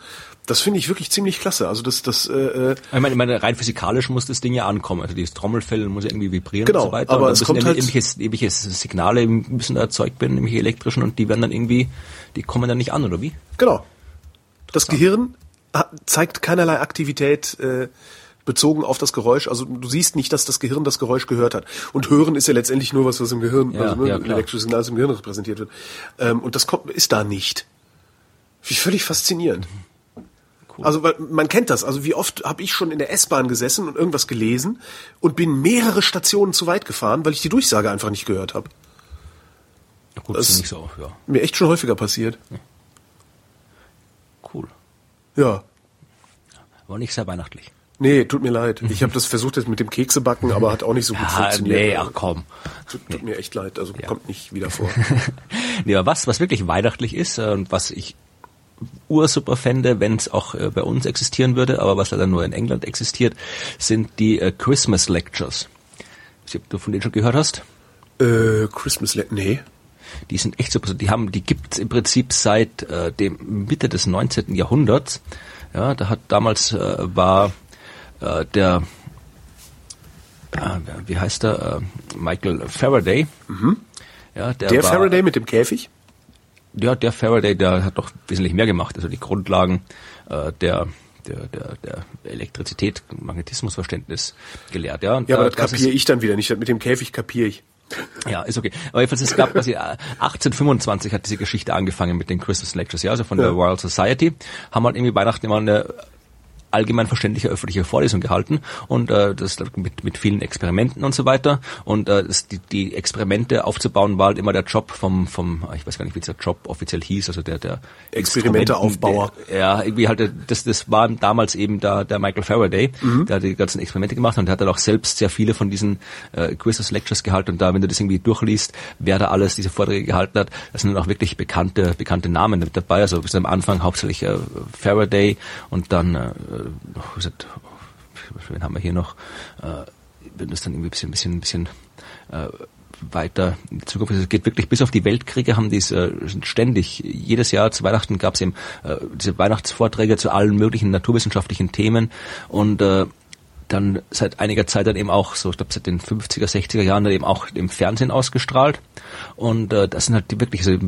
B: Das finde ich wirklich ziemlich klasse. Also das, das, äh, äh,
C: Ich meine, ich meine, rein physikalisch muss das Ding ja ankommen. Also dieses Trommelfell muss ja irgendwie vibrieren
B: Genau,
C: und so weiter.
B: aber
C: und
B: es kommt halt-
C: irgendwelche, irgendwelche Signale müssen erzeugt werden, nämlich elektrischen, und die werden dann irgendwie, die kommen dann nicht an, oder wie?
B: genau. Das Gehirn zeigt keinerlei Aktivität äh, bezogen auf das Geräusch. Also du siehst nicht, dass das Gehirn das Geräusch gehört hat. Und hören ist ja letztendlich nur was, was im Gehirn,
C: Ja,
B: also
C: ja,
B: elektrisches Signal, das im Gehirn repräsentiert wird. Ähm, und das kommt, ist da nicht. Wie völlig faszinierend.
C: Cool.
B: Also man kennt das. Also wie oft habe ich schon in der S-Bahn gesessen und irgendwas gelesen und bin mehrere Stationen zu weit gefahren, weil ich die Durchsage einfach nicht gehört habe.
C: Ja, gut,
B: Das-
C: ist nicht so, ja,
B: Mir echt schon häufiger passiert.
C: cool.
B: Ja.
C: Aber nicht sehr weihnachtlich.
B: Nee, tut mir leid. Ich habe das versucht jetzt mit dem Keksebacken, aber hat auch nicht so gut
C: Ah,
B: funktioniert.
C: nee, ach komm.
B: Tut, tut mir echt leid. Also kommt nicht wieder vor.
C: nee, aber was, was wirklich weihnachtlich ist äh, und was ich ursuper fände, wenn es auch äh, bei uns existieren würde, aber was leider nur in England existiert, sind die äh, Christmas Lectures. Ich weiß nicht, ob du von denen schon gehört hast.
B: äh, Christmas Le Nee.
C: Die sind echt super. Die haben, die gibt's im Prinzip seit äh, dem Mitte des 19. Jahrhunderts. Ja, da hat damals äh, war äh, der äh, wie heißt der äh, Michael Faraday. Ja, der,
B: Mhm. Der
C: war,
B: Faraday mit dem Käfig?
C: Ja, der Faraday, der hat doch wesentlich mehr gemacht. Also die Grundlagen äh, der der, der, der Elektrizität, Magnetismusverständnis gelehrt. Ja,
B: Ja, aber
C: äh,
B: das
C: ist-
B: kapiere ich dann wieder nicht. Das Mit dem Käfig kapiere ich.
C: ja, ist okay. Aber jedenfalls, es gab quasi, äh, 1825 hat diese Geschichte angefangen mit den Christmas Lectures, ja, also von der
B: Ja.
C: Royal Society, haben halt irgendwie Weihnachten immer eine allgemein verständliche öffentliche Vorlesung gehalten und äh, das mit, mit vielen Experimenten und so weiter und äh, das, die, die Experimente aufzubauen war halt immer der Job vom vom ich weiß gar nicht wie dieser Job offiziell hieß also der der
B: Experimenteaufbauer.
C: Ja irgendwie halt äh, das das war damals eben da der Michael Faraday
B: Mhm.
C: der hat die ganzen Experimente gemacht und der hat dann auch selbst sehr viele von diesen äh, Christmas Lectures gehalten und da wenn du das irgendwie durchliest wer da alles diese Vorträge gehalten hat das sind dann auch wirklich bekannte bekannte Namen mit dabei also bis am Anfang hauptsächlich äh, Faraday und dann äh, ist das, wen haben wir hier noch äh, wenn das dann irgendwie ein bisschen bisschen bisschen äh, weiter in die Zukunft. Es geht wirklich bis auf die Weltkriege haben die es äh, ständig. Jedes Jahr zu Weihnachten gab es eben äh, diese Weihnachtsvorträge zu allen möglichen naturwissenschaftlichen Themen und äh, dann seit einiger Zeit dann eben auch so, ich glaube seit den 50er, 60er Jahren dann eben auch im Fernsehen ausgestrahlt. Und äh, das sind halt die wirklich, also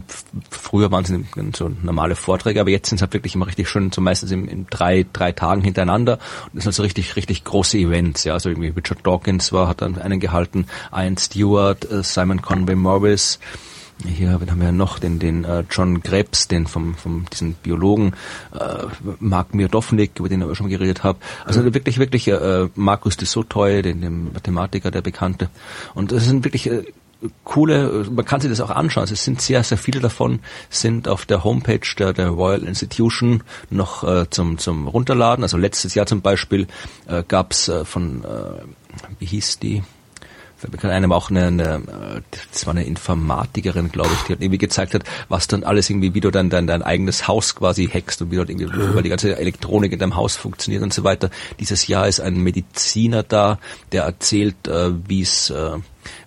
C: früher waren es so normale Vorträge, aber jetzt sind es halt wirklich immer richtig schön, so meistens in, in drei, drei Tagen hintereinander. Und das sind also richtig, richtig große Events, ja. Also irgendwie Richard Dawkins war, hat dann einen gehalten, Ian Stewart, äh, Simon Conway Morris, hier wen haben wir noch den den äh, John Krebs, den vom vom diesen Biologen äh, Mark Mirdovnik, über den ich schon mal geredet habe. Also mhm. wirklich wirklich äh, Markus de Sotoy, den dem Mathematiker, der Bekannte. Und das sind wirklich äh, coole, man kann sich das auch anschauen. Es sind sehr, sehr viele davon sind auf der Homepage der, der Royal Institution noch äh, zum, zum Runterladen. Also letztes Jahr zum Beispiel äh, gab es äh, von, äh, wie hieß die? Bekannt, einem auch eine, eine, das war eine Informatikerin, glaube ich, die hat irgendwie gezeigt hat, was dann alles irgendwie, wie du dann dein, dein eigenes Haus quasi hackst und wie dort irgendwie, mhm. weil die ganze Elektronik in deinem Haus funktioniert und so weiter. Dieses Jahr ist ein Mediziner da, der erzählt, äh, wie es äh,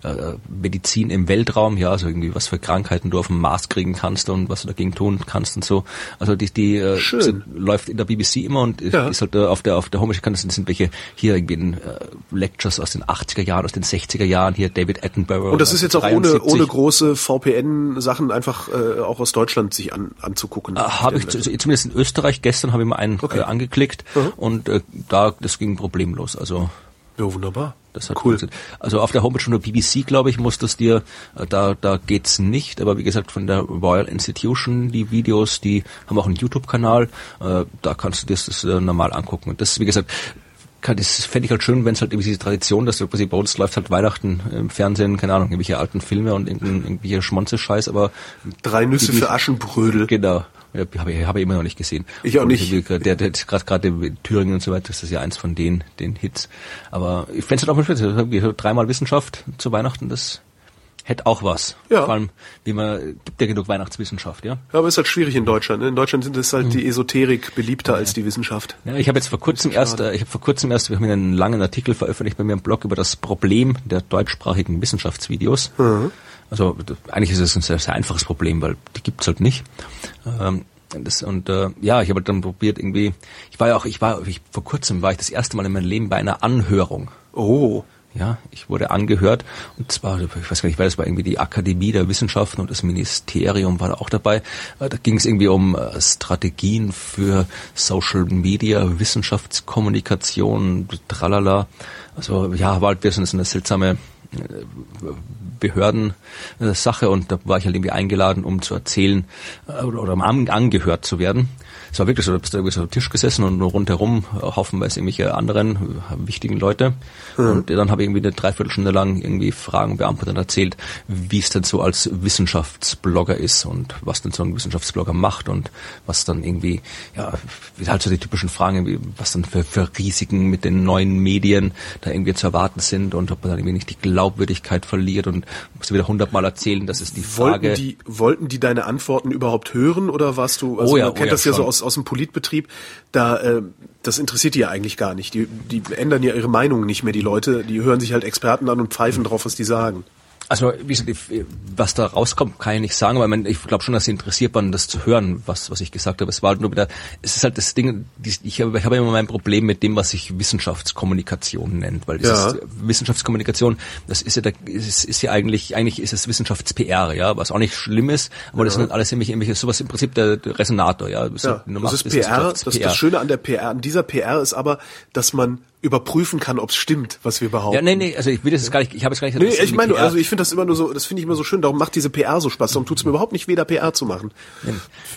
C: äh, Medizin im Weltraum, ja, also irgendwie was für Krankheiten du auf dem Mars kriegen kannst und was du dagegen tun kannst und so. Also die, die äh, sind, läuft in der BBC immer und ja. ist halt äh, auf der auf der Homepage kann das sind welche hier irgendwie in, äh, Lectures aus den 80er Jahren, aus den 60er Jahren, hier David Attenborough.
B: Und das ist jetzt auch ohne ohne große VPN Sachen einfach äh, auch aus Deutschland sich an, anzugucken.
C: Äh, habe ich zumindest in Österreich gestern habe ich mal einen okay. äh, angeklickt mhm. und äh, da das ging problemlos. Also
B: ja, wunderbar.
C: Das hat cool. Also auf der Homepage von der BBC, glaube ich, muss das dir, äh, da, da geht's nicht. Aber wie gesagt, von der Royal Institution, die Videos, die haben auch einen YouTube-Kanal. Äh, da kannst du dir das äh, normal angucken. Und das, wie gesagt, das fände ich halt schön, wenn es halt irgendwie diese Tradition, dass quasi bei uns läuft halt Weihnachten im Fernsehen, keine Ahnung, irgendwelche alten Filme und irgendwelche Schmonze-Scheiß, aber...
B: Drei Nüsse für Aschenbrödel.
C: Genau. Habe ich, hab ich immer noch nicht gesehen.
B: Ich auch nicht.
C: Der, der, der gerade gerade in Thüringen und so weiter, das ist ja eins von den, den Hits. Aber ich fände es halt auch mal schön, dreimal Wissenschaft zu Weihnachten, das hätte auch was. Ja. Vor allem, wie man, gibt ja genug Weihnachtswissenschaft, ja.
B: Ja, aber ist halt schwierig in Deutschland. Ne? In Deutschland sind es halt mhm. die Esoterik beliebter ja. als die Wissenschaft.
C: Ja, ich habe jetzt vor kurzem erst, äh, ich habe vor kurzem erst, wir haben einen langen Artikel veröffentlicht bei mir im Blog über das Problem der deutschsprachigen Wissenschaftsvideos. Mhm. Also eigentlich ist es ein sehr, sehr einfaches Problem, weil die gibt's halt nicht. Ähm, das, und äh, ja, ich habe dann probiert irgendwie. Ich war ja auch, ich war, ich, vor kurzem war ich das erste Mal in meinem Leben bei einer Anhörung.
B: Oh.
C: Ja, ich wurde angehört und zwar, ich weiß gar nicht, weil das war irgendwie die Akademie der Wissenschaften und das Ministerium war da auch dabei. Äh, da ging es irgendwie um äh, Strategien für Social Media, Wissenschaftskommunikation, tralala. Also ja, war halt so eine seltsame Behördensache und da war ich halt irgendwie eingeladen, um zu erzählen äh, oder um angehört zu werden es war wirklich so, du bist da irgendwie so am Tisch gesessen und rundherum haufenweise irgendwelche anderen äh, wichtigen Leute. Mhm. Und dann habe ich irgendwie eine Dreiviertelstunde lang irgendwie Fragen beantwortet und erzählt, wie es denn so als Wissenschaftsblogger ist und was denn so ein Wissenschaftsblogger macht und was dann irgendwie, ja, halt so die typischen Fragen, was dann für, für Risiken mit den neuen Medien da irgendwie zu erwarten sind und ob man dann irgendwie nicht die Glaubwürdigkeit verliert und musst du wieder hundertmal erzählen, das ist die Frage.
B: Wollten die, wollten die deine Antworten überhaupt hören oder warst du, also
C: oh ja,
B: man kennt
C: oh ja,
B: das ja schon. so aus, aus dem Politbetrieb, da äh, das interessiert die ja eigentlich gar nicht. Die, die ändern ja ihre Meinung nicht mehr, die Leute, die hören sich halt Experten an und pfeifen drauf, was die sagen.
C: Also wie gesagt, was da rauskommt, kann ich nicht sagen, weil man, ich glaube schon, dass sie interessiert waren, das zu hören, was was ich gesagt habe. Es war halt nur wieder, es ist halt das Ding, ich habe, ich habe immer mein Problem mit dem, was sich Wissenschaftskommunikation nennt, weil ja. ist, Wissenschaftskommunikation, das ist ja, da, ist, ist ja eigentlich, eigentlich ist es Wissenschafts-PR, ja, was auch nicht schlimm ist, aber ja. das sind alles nämlich irgendwelche, sowas im Prinzip der, der Resonator, ja.
B: Das, ja. das ist PR, das, das Schöne an der PR, an dieser PR ist aber, dass man überprüfen kann, ob es stimmt, was wir behaupten. Ja,
C: nee, nee, also ich will das jetzt gar nicht, ich habe es gar nicht
B: gesagt. Nee, ich meine, also ich finde das immer nur so, das finde ich immer so schön, darum macht diese PR so Spaß, darum tut es mir überhaupt nicht weh, da PR zu machen.
C: Nee.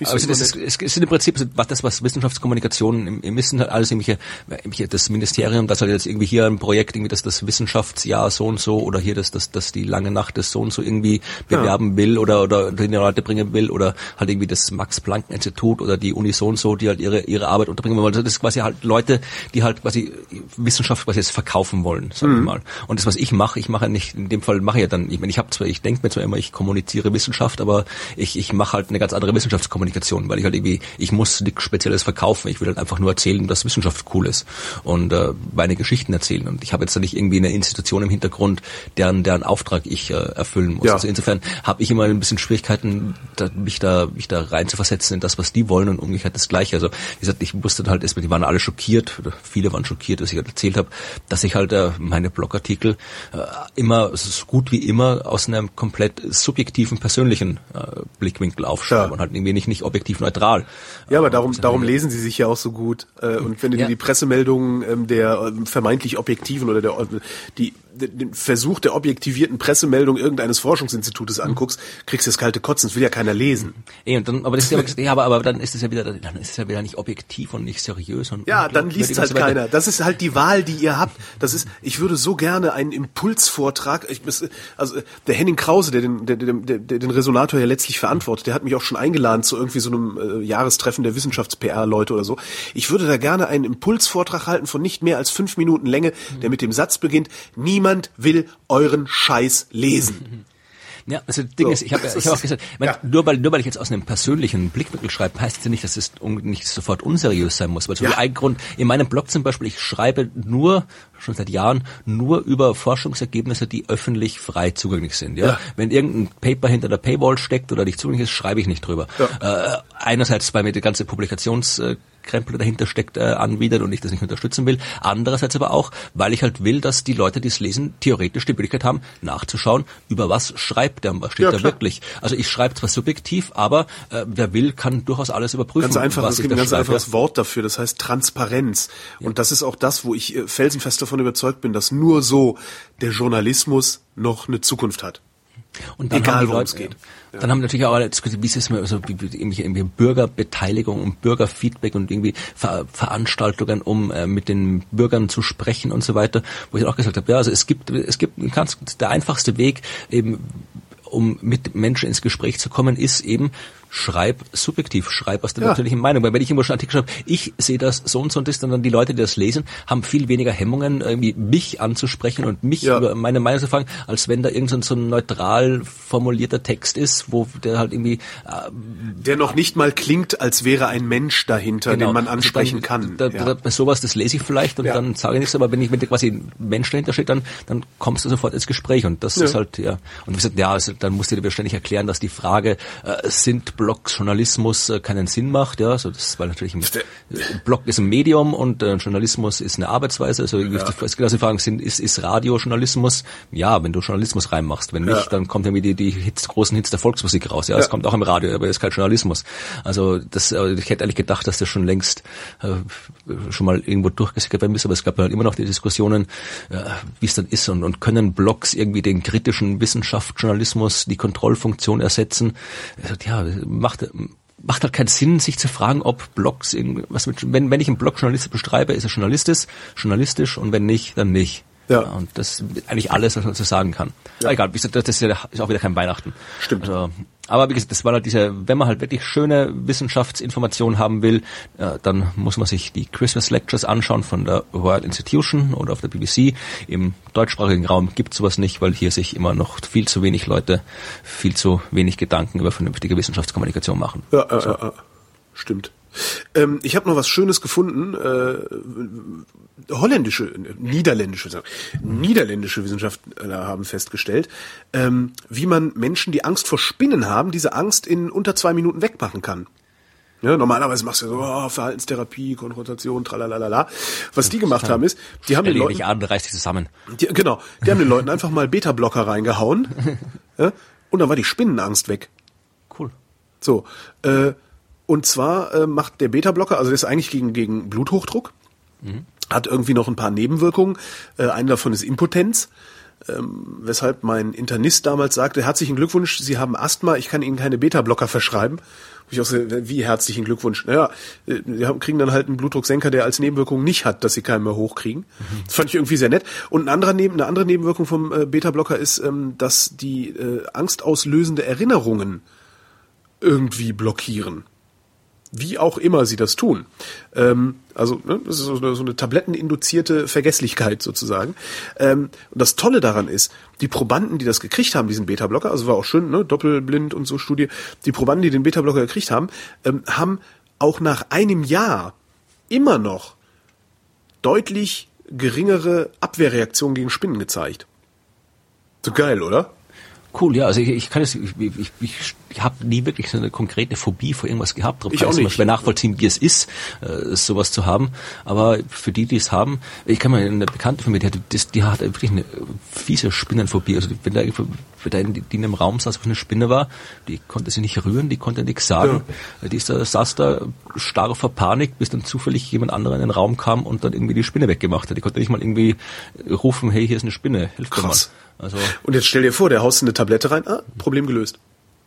C: Also das ist, es ist im Prinzip das, was Wissenschaftskommunikation im, im Wissen halt alles irgendwelche, irgendwelche, das Ministerium, das halt jetzt irgendwie hier ein Projekt, irgendwie das, das Wissenschaftsjahr so und so oder hier das, das, das die lange Nacht des so und so irgendwie bewerben ja. will oder, oder die Leute bringen will oder halt irgendwie das Max-Planck-Institut oder die Uni so und so, die halt ihre, ihre Arbeit unterbringen wollen. Also das ist quasi halt Leute, die halt quasi Wissenschaft quasi jetzt verkaufen wollen, sagen mhm. wir mal. Und das, was ich mache, ich mache nicht, in dem Fall mache ich ja dann, ich meine, ich habe zwar, ich denke mir zwar immer, ich kommuniziere Wissenschaft, aber ich, ich mache halt eine ganz andere Wissenschaftskommunikation, weil ich halt irgendwie, ich muss nichts Spezielles verkaufen. Ich will halt einfach nur erzählen, dass Wissenschaft cool ist und äh, meine Geschichten erzählen. Und ich habe jetzt da nicht irgendwie eine Institution im Hintergrund, deren, deren Auftrag ich äh, erfüllen muss. Ja. Also insofern habe ich immer ein bisschen Schwierigkeiten, da, mich da, mich da rein zu versetzen in das, was die wollen und umgekehrt das Gleiche. Also wie gesagt, ich wusste halt erstmal, die waren alle schockiert, oder viele waren schockiert, dass ich erzählt habe, dass ich halt äh, meine Blogartikel äh, immer so gut wie immer aus einem komplett subjektiven, persönlichen äh, Blickwinkel aufschreibe ja. und halt irgendwie nicht, nicht objektiv neutral.
B: Ja, aber darum, darum lesen sie sich ja auch so gut. Und wenn du ja. dir die Pressemeldungen ähm, der ähm, vermeintlich Objektiven oder der die den Versuch der objektivierten Pressemeldung irgendeines Forschungsinstitutes mhm. anguckst, kriegst du das kalte Kotzen. Das will ja keiner lesen.
C: Ey, und dann, aber das ist ja, ja aber, aber dann ist es ja wieder, dann ist es ja wieder nicht objektiv und nicht seriös und
B: ja, dann liest halt keiner. Das ist halt die Wahl, die ihr habt. Das ist, ich würde so gerne einen Impulsvortrag. Ich, also der Henning Krause, der den, der, der, der, der den Resonator ja letztlich verantwortet, der hat mich auch schon eingeladen zu irgendwie so einem äh, Jahrestreffen der Wissenschafts-PR-Leute oder so. Ich würde da gerne einen Impulsvortrag halten von nicht mehr als fünf Minuten Länge, der mit dem Satz beginnt: Niemand will euren Scheiß lesen.
C: Ja, also das Ding so. ist, ich habe ich hab auch gesagt, ja. nur weil nur weil ich jetzt aus einem persönlichen Blickwinkel schreibe, heißt das ja nicht, dass es nicht sofort unseriös sein muss. Weil zum ja. ein Grund in meinem Blog zum Beispiel, ich schreibe nur schon seit Jahren nur über Forschungsergebnisse, die öffentlich frei zugänglich sind. Ja? ja. Wenn irgendein Paper hinter der Paywall steckt oder nicht zugänglich ist, schreibe ich nicht drüber. Ja. Äh, einerseits, weil mir die ganze Publikations äh, Krempel dahinter steckt, äh, anwidert und ich das nicht unterstützen will. Andererseits aber auch, weil ich halt will, dass die Leute, die es lesen, theoretisch die Möglichkeit haben, nachzuschauen, über was schreibt der, was steht ja, da wirklich. Also ich schreibe zwar subjektiv, aber äh, wer will, kann durchaus alles überprüfen.
B: Ganz einfach, es gibt ein ganz einfaches Wort dafür, das heißt Transparenz. Ja. Und das ist auch das, wo ich äh, felsenfest davon überzeugt bin, dass nur so der Journalismus noch eine Zukunft hat.
C: Und dann Egal, worum es geht. Ja. Dann haben wir natürlich auch alle diskutiert, wie ist es mir, also wie, irgendwie, irgendwie Bürgerbeteiligung und Bürgerfeedback und irgendwie Ver Veranstaltungen, um äh, mit den Bürgern zu sprechen und so weiter, wo ich auch gesagt habe, ja, also es gibt, es gibt ganz, der einfachste Weg eben, um mit Menschen ins Gespräch zu kommen, ist eben schreib subjektiv, schreib aus der ja. natürlichen Meinung. Weil wenn ich immer schon Artikel schreibe, ich sehe das so und so und das, dann die Leute, die das lesen, haben viel weniger Hemmungen, irgendwie mich anzusprechen und mich ja. über meine Meinung zu fragen, als wenn da irgendein so ein neutral formulierter Text ist, wo der halt irgendwie...
B: Äh, der noch nicht mal klingt, als wäre ein Mensch dahinter, genau. den man ansprechen dann, kann.
C: Da, ja. da, bei sowas, das lese ich vielleicht und dann sage ich nichts, aber wenn ich mit quasi ein Mensch dahinter steht, dann, dann kommst du sofort ins Gespräch und das ist halt, ja. Und wie gesagt, ja, also, dann musst du dir ständig erklären, dass die Frage, äh, sind Blog-Journalismus äh, keinen Sinn macht, ja, also das, weil natürlich ein Blog ist ein Medium und äh, Journalismus ist eine Arbeitsweise, also ja. die, die Fragen sind, ist, ist Radiojournalismus? Ja, wenn du Journalismus reinmachst, wenn nicht, ja. dann kommt irgendwie die, die Hits, großen Hits der Volksmusik raus, ja, es ja. kommt auch im Radio, aber das ist kein Journalismus. Also das, äh, ich hätte eigentlich gedacht, dass das schon längst äh, schon mal irgendwo durchgesickert werden müsste, aber es gab halt immer noch die Diskussionen, äh, wie es dann ist und, und können Blogs irgendwie den kritischen Wissenschaftsjournalismus, die Kontrollfunktion ersetzen? Also, ja, macht, macht halt keinen Sinn, sich zu fragen, ob Blogs, was mit, wenn, wenn ich einen Blog journalistisch beschreibe, ist er journalistisch, journalistisch und wenn nicht, dann nicht. Ja. Und das ist eigentlich alles, was man so sagen kann. Ja. Egal, das ist, ja, auch wieder kein Weihnachten.
B: Stimmt.
C: Also, aber wie gesagt, das war halt diese, wenn man halt wirklich schöne Wissenschaftsinformationen haben will, äh, dann muss man sich die Christmas Lectures anschauen von der World Institution oder auf der BBC. Im deutschsprachigen Raum gibt sowas nicht, weil hier sich immer noch viel zu wenig Leute viel zu wenig Gedanken über vernünftige Wissenschaftskommunikation machen.
B: Ja, so. äh, äh, stimmt. Ähm, ich habe noch was Schönes gefunden. Äh, holländische, niederländische, niederländische Wissenschaftler haben festgestellt, ähm, wie man Menschen, die Angst vor Spinnen haben, diese Angst in unter zwei Minuten wegmachen kann. Ja, normalerweise machst du so oh, Verhaltenstherapie, Konfrontation, tralalala. Was die gemacht haben ist, die haben den Leuten
C: nicht an, reißt dich zusammen.
B: Die, genau, die haben den Leuten einfach mal Beta-Blocker reingehauen ja, und dann war die Spinnenangst weg.
C: Cool.
B: So, äh, und zwar äh, macht der Beta-Blocker, also der ist eigentlich gegen, gegen Bluthochdruck, mhm. hat irgendwie noch ein paar Nebenwirkungen. Äh, eine davon ist Impotenz. Ähm, weshalb mein Internist damals sagte, herzlichen Glückwunsch, Sie haben Asthma, ich kann Ihnen keine Beta-Blocker verschreiben. Ich auch so, wie herzlichen Glückwunsch. Naja, äh, Sie haben, kriegen dann halt einen Blutdrucksenker, der als Nebenwirkung nicht hat, dass Sie keinen mehr hochkriegen. Mhm. Das fand ich irgendwie sehr nett. Und eine andere, Neben, eine andere Nebenwirkung vom äh, Beta-Blocker ist, ähm, dass die äh, angstauslösende Erinnerungen irgendwie blockieren. Wie auch immer sie das tun. Ähm, also ne, das ist so eine, so eine tabletteninduzierte Vergesslichkeit sozusagen. Ähm, und das Tolle daran ist, die Probanden, die das gekriegt haben, diesen Beta-Blocker, also war auch schön, ne, doppelblind und so Studie, die Probanden, die den Beta-Blocker gekriegt haben, ähm, haben auch nach einem Jahr immer noch deutlich geringere Abwehrreaktionen gegen Spinnen gezeigt. So geil, oder?
C: Cool, ja, also ich, ich kann es, ich, ich, ich, ich habe nie wirklich so eine konkrete Phobie vor irgendwas gehabt.
B: Darum ich kann es
C: schwer nachvollziehen, wie es ist, äh, sowas zu haben. Aber für die, die es haben, ich kann mal eine Bekannte von mir, die hat, das, die hat wirklich eine fiese Spinnenphobie. Also wenn da, wenn da die, die in einem Raum saß, wo eine Spinne war, die konnte sie nicht rühren, die konnte nichts sagen. Ja. Die ist da, saß da starr vor Panik, bis dann zufällig jemand anderer in den Raum kam und dann irgendwie die Spinne weggemacht hat. Die konnte nicht mal irgendwie rufen, hey, hier ist eine Spinne, hilf
B: mir mal. Also und jetzt stell dir vor, der haust eine Tablette rein, ah, Problem gelöst.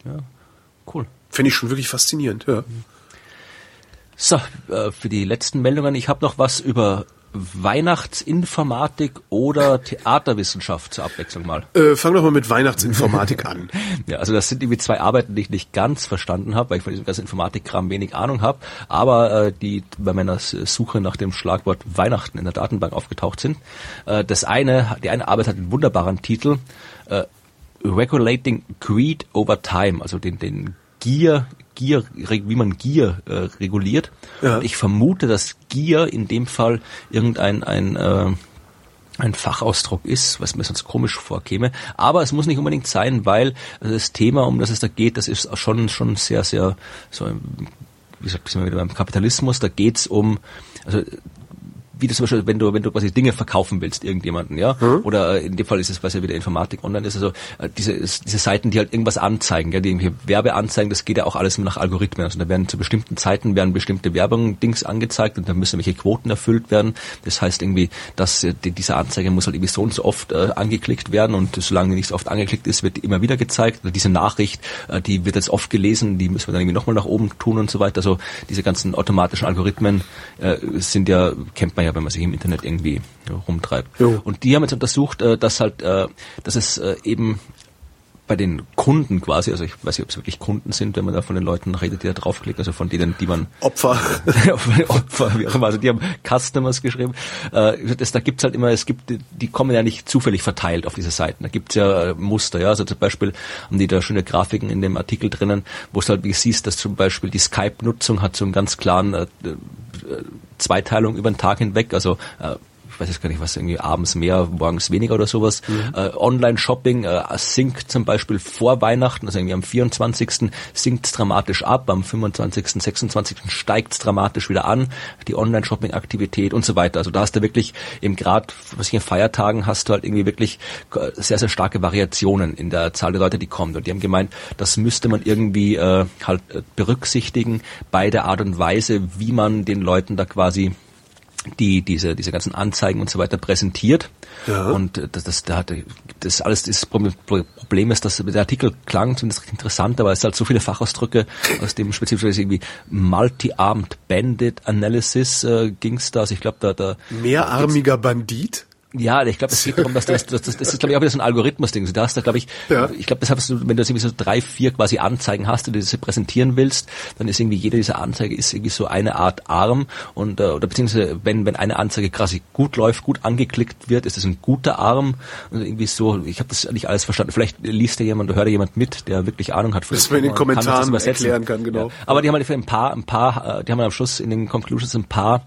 C: Ja, cool.
B: Finde ich schon wirklich faszinierend, ja.
C: So, äh, für die letzten Meldungen, ich habe noch was über Weihnachtsinformatik oder Theaterwissenschaft zur Abwechslung mal?
B: Äh, fang doch mal mit Weihnachtsinformatik an.
C: Ja, also das sind irgendwie zwei Arbeiten, die ich nicht ganz verstanden habe, weil ich von diesem ganzen Informatikkram wenig Ahnung habe, aber äh, die bei meiner Suche nach dem Schlagwort Weihnachten in der Datenbank aufgetaucht sind. Äh, das eine, die eine Arbeit hat einen wunderbaren Titel, äh, Regulating Greed over Time, also den, den Gier Gier, wie man Gier äh, reguliert. Ja. ich vermute, dass Gier in dem Fall irgendein ein, äh, ein Fachausdruck ist, was mir sonst komisch vorkäme. Aber es muss nicht unbedingt sein, weil das Thema, um das es da geht, das ist schon schon sehr, sehr so, wie gesagt, sind wir wieder beim Kapitalismus. Da geht's um, also wie das zum Beispiel, wenn du, wenn du quasi Dinge verkaufen willst, irgendjemanden, ja, mhm. oder in dem Fall ist es, was ja wieder Informatik online ist, also äh, diese, diese Seiten, die halt irgendwas anzeigen, ja, die irgendwie Werbeanzeigen, das geht ja auch alles nach Algorithmen, also da werden zu bestimmten Zeiten werden bestimmte Werbung, Dings angezeigt und dann müssen welche Quoten erfüllt werden, das heißt irgendwie, dass äh, die, diese Anzeige muss halt irgendwie so und so oft äh, angeklickt werden und solange nicht so oft angeklickt ist, wird die immer wieder gezeigt, oder diese Nachricht, äh, die wird jetzt oft gelesen, die müssen wir dann irgendwie nochmal nach oben tun und so weiter, also diese ganzen automatischen Algorithmen äh, sind ja, kennt man ja, wenn man sich im Internet irgendwie rumtreibt. Jo. Und die haben jetzt untersucht, äh, dass halt, äh, dass es äh, eben bei den Kunden quasi, also ich weiß nicht, ob es wirklich Kunden sind, wenn man da von den Leuten redet, die da draufklicken, also von denen, die man
B: Opfer,
C: Opfer, wie auch immer, also die haben Customers geschrieben. Äh, das, da gibt's halt immer, es gibt, die kommen ja nicht zufällig verteilt auf diese Seiten. Da gibt's ja äh, Muster, ja, also zum Beispiel haben die da schöne Grafiken in dem Artikel drinnen, wo es halt wie siehst, dass zum Beispiel die Skype-Nutzung hat so einen ganz klaren äh, Zweiteilung über den Tag hinweg, also äh, ich weiß jetzt gar nicht, was irgendwie abends mehr, morgens weniger oder sowas. Mhm. Äh, Online-Shopping äh, sinkt zum Beispiel vor Weihnachten, also irgendwie am 24. sinkt es dramatisch ab, am 25., 26. steigt es dramatisch wieder an, die Online-Shopping-Aktivität und so weiter. Also da hast du wirklich eben gerade, was ich in Feiertagen hast du halt irgendwie wirklich sehr, sehr starke Variationen in der Zahl der Leute, die kommen. Und die haben gemeint, das müsste man irgendwie äh, halt äh, berücksichtigen bei der Art und Weise, wie man den Leuten da quasi die diese diese ganzen Anzeigen und so weiter präsentiert. Ja. und äh, das das da hat das alles das Problem ist dass der Artikel klang zumindest interessant aber es sind halt so viele Fachausdrücke aus dem spezifisch irgendwie Multi-Armed Bandit Analysis äh, ging's da. Also ich glaube da da
B: mehrarmiger Bandit
C: ja, ich glaube, es geht darum, dass das, das, das, das ist, glaube ich, auch wieder so ein Algorithmus-Ding. Da hast du, glaube ich, ja. ich glaube, das hast du, wenn du irgendwie so drei, vier quasi Anzeigen hast, die du diese präsentieren willst, dann ist irgendwie jede dieser Anzeige ist irgendwie so eine Art Arm und äh, oder beziehungsweise wenn wenn eine Anzeige quasi gut läuft, gut angeklickt wird, ist es ein guter Arm und irgendwie so. Ich habe das nicht alles verstanden. Vielleicht liest da jemand oder hört da jemand mit, der wirklich Ahnung hat.
B: Dass man in den Kommentaren kann erklären kann, genau. Ja.
C: Aber die haben halt ein paar, ein paar, äh, die haben am Schluss in den Conclusions ein paar,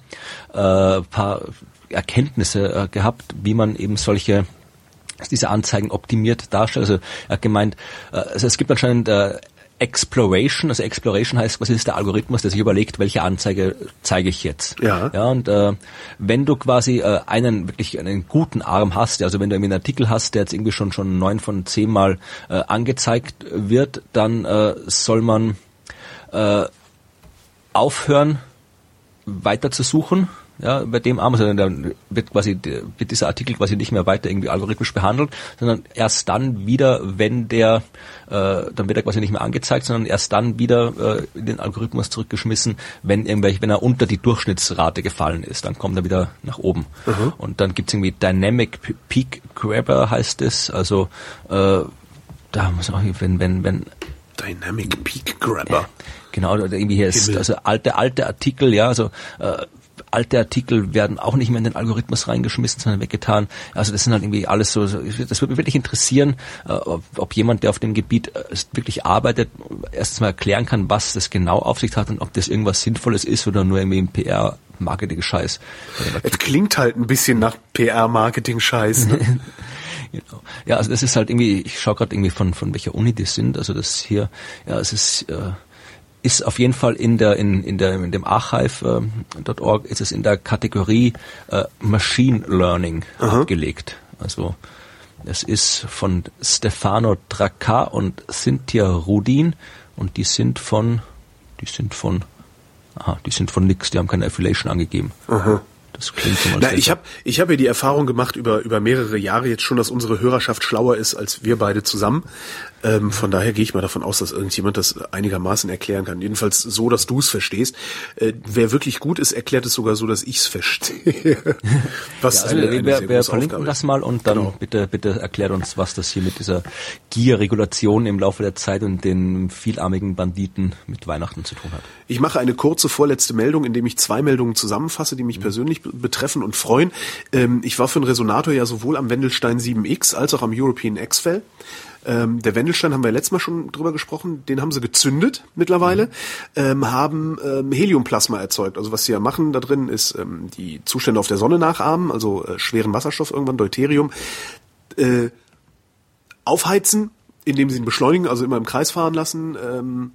C: äh, paar Erkenntnisse äh, gehabt, wie man eben solche diese Anzeigen optimiert darstellt. Also er hat gemeint, äh, also es gibt anscheinend äh, Exploration, also Exploration heißt, was ist der Algorithmus, der sich überlegt, welche Anzeige zeige ich jetzt.
B: Ja.
C: Ja, und äh, wenn du quasi äh, einen wirklich einen guten Arm hast, also wenn du irgendwie einen Artikel hast, der jetzt irgendwie schon schon neun von zehn Mal äh, angezeigt wird, dann äh, soll man äh, aufhören, weiter zu suchen ja, bei dem Arm, sondern dann wird quasi wird dieser Artikel quasi nicht mehr weiter irgendwie algorithmisch behandelt, sondern erst dann wieder, wenn der, äh, dann wird er quasi nicht mehr angezeigt, sondern erst dann wieder äh, in den Algorithmus zurückgeschmissen, wenn irgendwelche, wenn er unter die Durchschnittsrate gefallen ist, dann kommt er wieder nach oben. Mhm. Und dann gibt's irgendwie Dynamic Peak Grabber heißt es, also äh, da muss auch, wenn, wenn, wenn
B: Dynamic Peak Grabber.
C: Genau, irgendwie hier ist also alte, alte Artikel, ja, also äh, alte Artikel werden auch nicht mehr in den Algorithmus reingeschmissen, sondern weggetan. Also das sind halt irgendwie alles so, das würde mich wirklich interessieren, äh, ob, ob, jemand, der auf dem Gebiet äh, wirklich arbeitet, erstens mal erklären kann, was das genau auf sich hat und ob das irgendwas Sinnvolles ist oder nur irgendwie ein PR Marketing-Scheiß.
B: Es klingt halt ein bisschen nach PR-Marketing-Scheiß. Ne?
C: genau. Ja, also das ist halt irgendwie, ich schaue gerade irgendwie von, von welcher Uni die sind. Also das hier, ja, es ist, äh, ist auf jeden Fall in der in, in der in dem archive.org äh, ist es in der Kategorie äh, Machine Learning Aha. abgelegt. Also es ist von Stefano Dracca und Cynthia Rudin und die sind von die sind von aha, die sind von nix, die haben keine Affiliation angegeben.
B: Aha. Das klingt schon mal Na, ich habe ich hab ja die Erfahrung gemacht über, über mehrere Jahre jetzt schon, dass unsere Hörerschaft schlauer ist als wir beide zusammen. Ähm, von daher gehe ich mal davon aus, dass irgendjemand das einigermaßen erklären kann. Jedenfalls so, dass du es verstehst. Äh, wer wirklich gut ist, erklärt es sogar so, dass ich es verstehe.
C: was ja, also eine, eine wir, wir verlinken das mal und dann genau. bitte bitte erklärt uns, was das hier mit dieser Gier-Regulation im Laufe der Zeit und den vielarmigen Banditen mit Weihnachten zu tun hat.
B: Ich mache eine kurze vorletzte Meldung, indem ich zwei Meldungen zusammenfasse, die mich mhm. persönlich betreffen und freuen. Ähm, ich war für einen Resonator ja sowohl am Wendelstein 7X als auch am European X-Fell. Ähm, der Wendelstein haben wir letztes Mal schon drüber gesprochen, den haben sie gezündet mittlerweile, ähm, haben ähm, Heliumplasma erzeugt. Also was sie ja machen da drin ist ähm, die Zustände auf der Sonne nachahmen, also äh, schweren Wasserstoff irgendwann, Deuterium, äh, aufheizen, indem sie ihn beschleunigen, also immer im Kreis fahren lassen, ähm,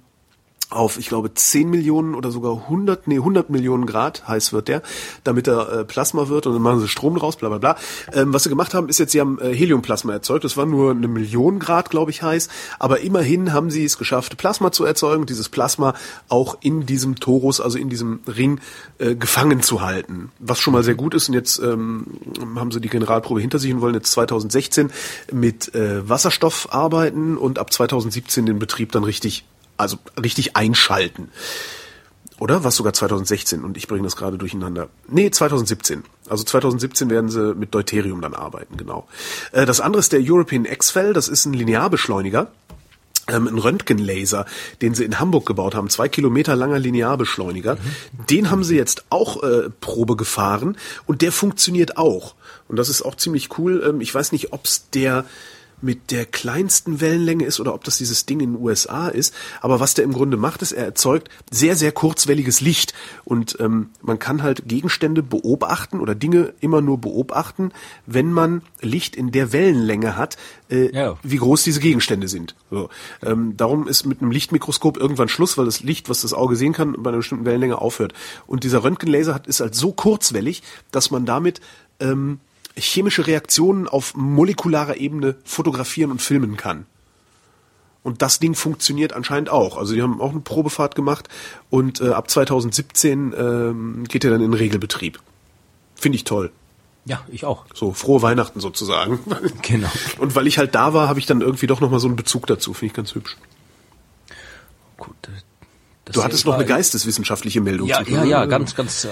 B: auf, ich glaube, 10 Millionen oder sogar 100, nee, 100 Millionen Grad heiß wird der, damit er äh, Plasma wird und dann machen sie Strom draus, bla bla bla. Ähm, was sie gemacht haben, ist jetzt, sie haben äh, Heliumplasma erzeugt. Das war nur eine Million Grad, glaube ich, heiß. Aber immerhin haben sie es geschafft, Plasma zu erzeugen, dieses Plasma auch in diesem Torus, also in diesem Ring, äh, gefangen zu halten. Was schon mal sehr gut ist. Und jetzt ähm, haben sie die Generalprobe hinter sich und wollen jetzt 2016 mit äh, Wasserstoff arbeiten und ab 2017 den Betrieb dann richtig also richtig einschalten. Oder? Was sogar 2016 und ich bringe das gerade durcheinander. Nee, 2017. Also 2017 werden sie mit Deuterium dann arbeiten, genau. Äh, das andere ist der European X-Fell, das ist ein Linearbeschleuniger. Ähm, ein Röntgenlaser, den sie in Hamburg gebaut haben, zwei Kilometer langer Linearbeschleuniger. Den haben sie jetzt auch äh, Probe gefahren und der funktioniert auch. Und das ist auch ziemlich cool. Ähm, ich weiß nicht, ob's der mit der kleinsten Wellenlänge ist oder ob das dieses Ding in den USA ist. Aber was der im Grunde macht, ist, er erzeugt sehr, sehr kurzwelliges Licht. Und ähm, man kann halt Gegenstände beobachten oder Dinge immer nur beobachten, wenn man Licht in der Wellenlänge hat, äh, ja. wie groß diese Gegenstände sind. So. Ähm, darum ist mit einem Lichtmikroskop irgendwann Schluss, weil das Licht, was das Auge sehen kann, bei einer bestimmten Wellenlänge aufhört. Und dieser Röntgenlaser hat, ist halt so kurzwellig, dass man damit ähm, chemische Reaktionen auf molekularer Ebene fotografieren und filmen kann. Und das Ding funktioniert anscheinend auch. Also die haben auch eine Probefahrt gemacht und äh, ab 2017 ähm, geht er dann in Regelbetrieb. Finde ich toll.
C: Ja, ich auch.
B: So, frohe Weihnachten sozusagen.
C: Genau.
B: Und weil ich halt da war, habe ich dann irgendwie doch nochmal so einen Bezug dazu. Finde ich ganz hübsch.
C: Gut,
B: das du hattest noch eine geisteswissenschaftliche Meldung.
C: Ja, ja, ja, ganz, ganz äh,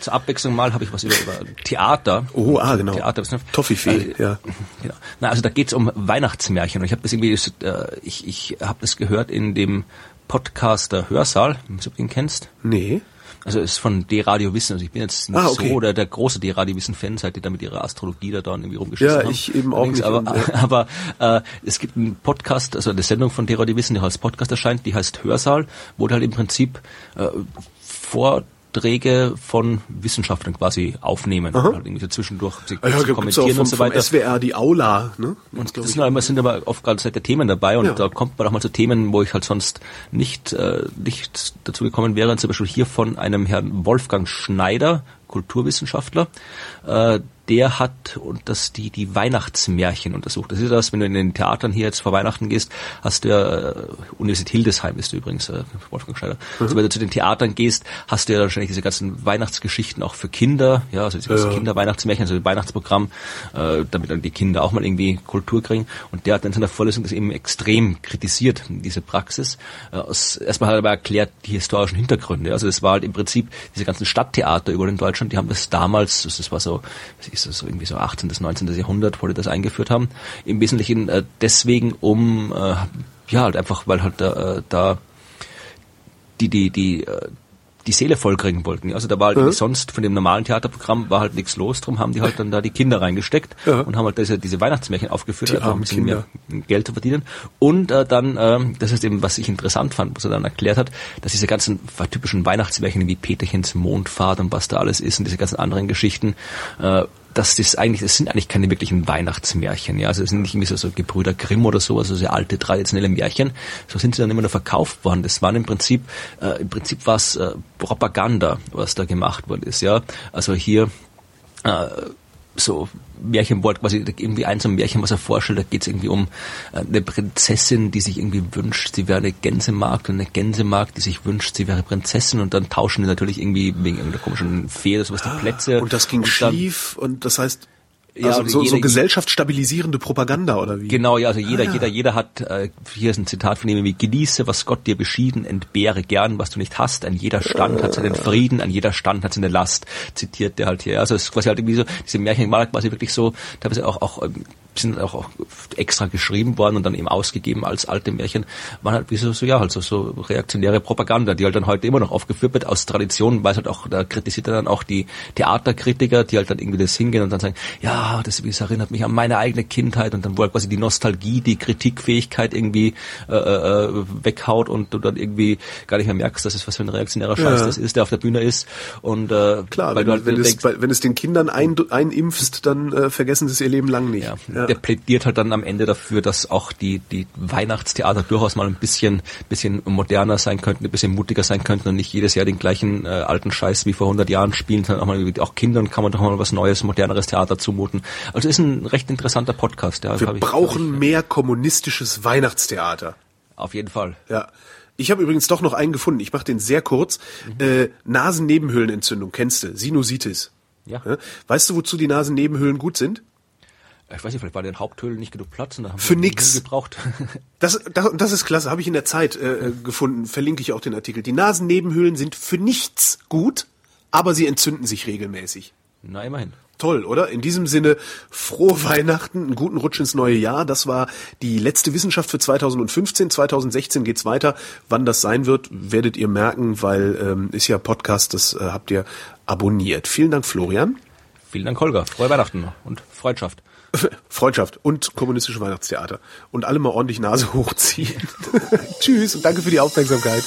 C: zur Abwechslung mal habe ich was über, über Theater.
B: Oh, ah, genau.
C: Theaterwissenschaft.
B: Toffifee, äh, ja.
C: Genau. Na, also da geht's um Weihnachtsmärchen. Und ich habe das irgendwie, äh, ich, ich habe das gehört in dem Podcaster Hörsaal, wenn du den kennst.
B: Nee.
C: Also es ist von D-Radio Wissen. Also ich bin jetzt nicht ah, okay. so der, der große D-Radio Wissen-Fan, seit die da mit ihrer Astrologie da dann irgendwie rumgeschissen
B: ja,
C: haben.
B: Ja, ich eben auch nicht.
C: Aber, und, ja. aber äh, es gibt einen Podcast, also eine Sendung von D-Radio Wissen, die als Podcast erscheint, die heißt Hörsaal, wo halt im Prinzip äh, vor Vorträge von Wissenschaftlern quasi aufnehmen. Aha. Halt irgendwie zwischendurch
B: sie, ja, ja, kommentieren vom, und so weiter. Vom SWR die Aula, ne?
C: Und das sind, aber, sind aber oft seit der Themen dabei und ja. da kommt man auch mal zu Themen, wo ich halt sonst nicht, äh, nicht dazu gekommen wäre. Zum Beispiel hier von einem Herrn Wolfgang Schneider, Kulturwissenschaftler, äh, der hat und das die die Weihnachtsmärchen untersucht. Das ist das, wenn du in den Theatern hier jetzt vor Weihnachten gehst, hast du ja äh, Universität Hildesheim ist du übrigens äh, Wolfgang Schneider. Mhm. Also wenn du zu den Theatern gehst, hast du ja wahrscheinlich diese ganzen Weihnachtsgeschichten auch für Kinder, ja, also diese ja. Kinderweihnachtsmärchen, also Weihnachtsprogramm, äh, damit dann die Kinder auch mal irgendwie Kultur kriegen. Und der hat in seiner Vorlesung das eben extrem kritisiert, diese Praxis. Äh, aus, erstmal hat er aber erklärt die historischen Hintergründe. Also das war halt im Prinzip diese ganzen Stadttheater über in Deutschland, die haben das damals, das war so ist das irgendwie so 18. bis 19. Jahrhundert, wo die das eingeführt haben. Im Wesentlichen äh, deswegen, um äh, ja, halt einfach, weil halt da, äh, da die, die, die, äh, die Seele vollkriegen wollten. Also da war halt ja. sonst von dem normalen Theaterprogramm war halt nichts los, drum haben die halt dann da die Kinder reingesteckt ja. und haben halt diese, diese Weihnachtsmärchen aufgeführt, die einfach ein bisschen Kinder. mehr Geld zu verdienen. Und äh, dann, ähm, das ist eben, was ich interessant fand, was er dann erklärt hat, dass diese ganzen typischen Weihnachtsmärchen wie Peterchens Mondfahrt und was da alles ist und diese ganzen anderen Geschichten, äh, dass das eigentlich, das sind eigentlich keine wirklichen Weihnachtsmärchen, ja. Also es sind nicht irgendwie so, so Gebrüder Grimm oder so, also sehr alte traditionelle Märchen. So sind sie dann immer nur verkauft worden. Das waren im Prinzip, äh, im Prinzip was äh, Propaganda, was da gemacht worden ist, ja. Also hier äh, so Märchenwort, quasi irgendwie ein so ein Märchen, was er vorstellt, da geht es irgendwie um äh, eine Prinzessin, die sich irgendwie wünscht, sie wäre eine Gänsemarkt und eine Gänsemarkt, die sich wünscht, sie wäre Prinzessin und dann tauschen die natürlich irgendwie wegen irgendeiner komischen Fee oder sowas die Plätze.
B: Und das ging und schief und das heißt, ja, also so, jeder, so gesellschaftsstabilisierende Propaganda oder wie?
C: Genau, ja, also jeder, ah, jeder, jeder hat, äh, hier ist ein Zitat von ihm, wie genieße, was Gott dir beschieden, entbehre gern, was du nicht hast, an jeder Stand hat seinen Frieden, an jeder Stand hat seine Last, zitiert der halt hier. Also es ist quasi halt irgendwie so, diese Märchen war quasi wirklich so, teilweise auch, auch ähm, sind auch, auch extra geschrieben worden und dann eben ausgegeben als alte Märchen, waren halt wie so, so ja, halt so, so reaktionäre Propaganda, die halt dann heute immer noch aufgeführt wird aus Tradition, weil es halt auch, da kritisiert er dann auch die Theaterkritiker, die halt dann irgendwie das hingehen und dann sagen, ja, das, das erinnert mich an meine eigene Kindheit und dann wo halt quasi die Nostalgie, die Kritikfähigkeit irgendwie äh, äh, weghaut und du dann irgendwie gar nicht mehr merkst, dass es was für ein reaktionärer Scheiß ja. das ist, der auf der Bühne ist und äh,
B: klar, weil wenn, du halt wenn, denkst, es, wenn es den Kindern ein, einimpfst, dann äh, vergessen sie es ihr Leben lang nicht.
C: Ja. Ja. Der plädiert halt dann am Ende dafür, dass auch die, die Weihnachtstheater durchaus mal ein bisschen, bisschen moderner sein könnten, ein bisschen mutiger sein könnten und nicht jedes Jahr den gleichen äh, alten Scheiß wie vor 100 Jahren spielen, sondern auch mal auch Kindern kann man doch mal was Neues, moderneres Theater zumuten. Also ist ein recht interessanter Podcast.
B: Ja, Wir ich, brauchen ich, mehr kommunistisches Weihnachtstheater.
C: Auf jeden Fall.
B: Ja. Ich habe übrigens doch noch einen gefunden. Ich mache den sehr kurz. Mhm. Äh, Nasennebenhöhlenentzündung, kennst du? Sinusitis. Ja. Weißt du, wozu die Nasennebenhöhlen gut sind?
C: Ich weiß nicht, vielleicht war der Haupthöhlen nicht genug Platz und
B: dann haben Für nix. gebraucht. Das, das, das ist klasse, habe ich in der Zeit äh, gefunden, verlinke ich auch den Artikel. Die Nasennebenhöhlen sind für nichts gut, aber sie entzünden sich regelmäßig.
C: Na, immerhin.
B: Toll, oder? In diesem Sinne, frohe Weihnachten, einen guten Rutsch ins neue Jahr. Das war die letzte Wissenschaft für 2015. 2016 geht's weiter. Wann das sein wird, werdet ihr merken, weil ähm, ist ja Podcast, das äh, habt ihr abonniert. Vielen Dank, Florian.
C: Vielen Dank, Holger. Frohe Weihnachten und Freundschaft.
B: Freundschaft und kommunistische Weihnachtstheater. Und alle mal ordentlich Nase hochziehen. Tschüss und danke für die Aufmerksamkeit.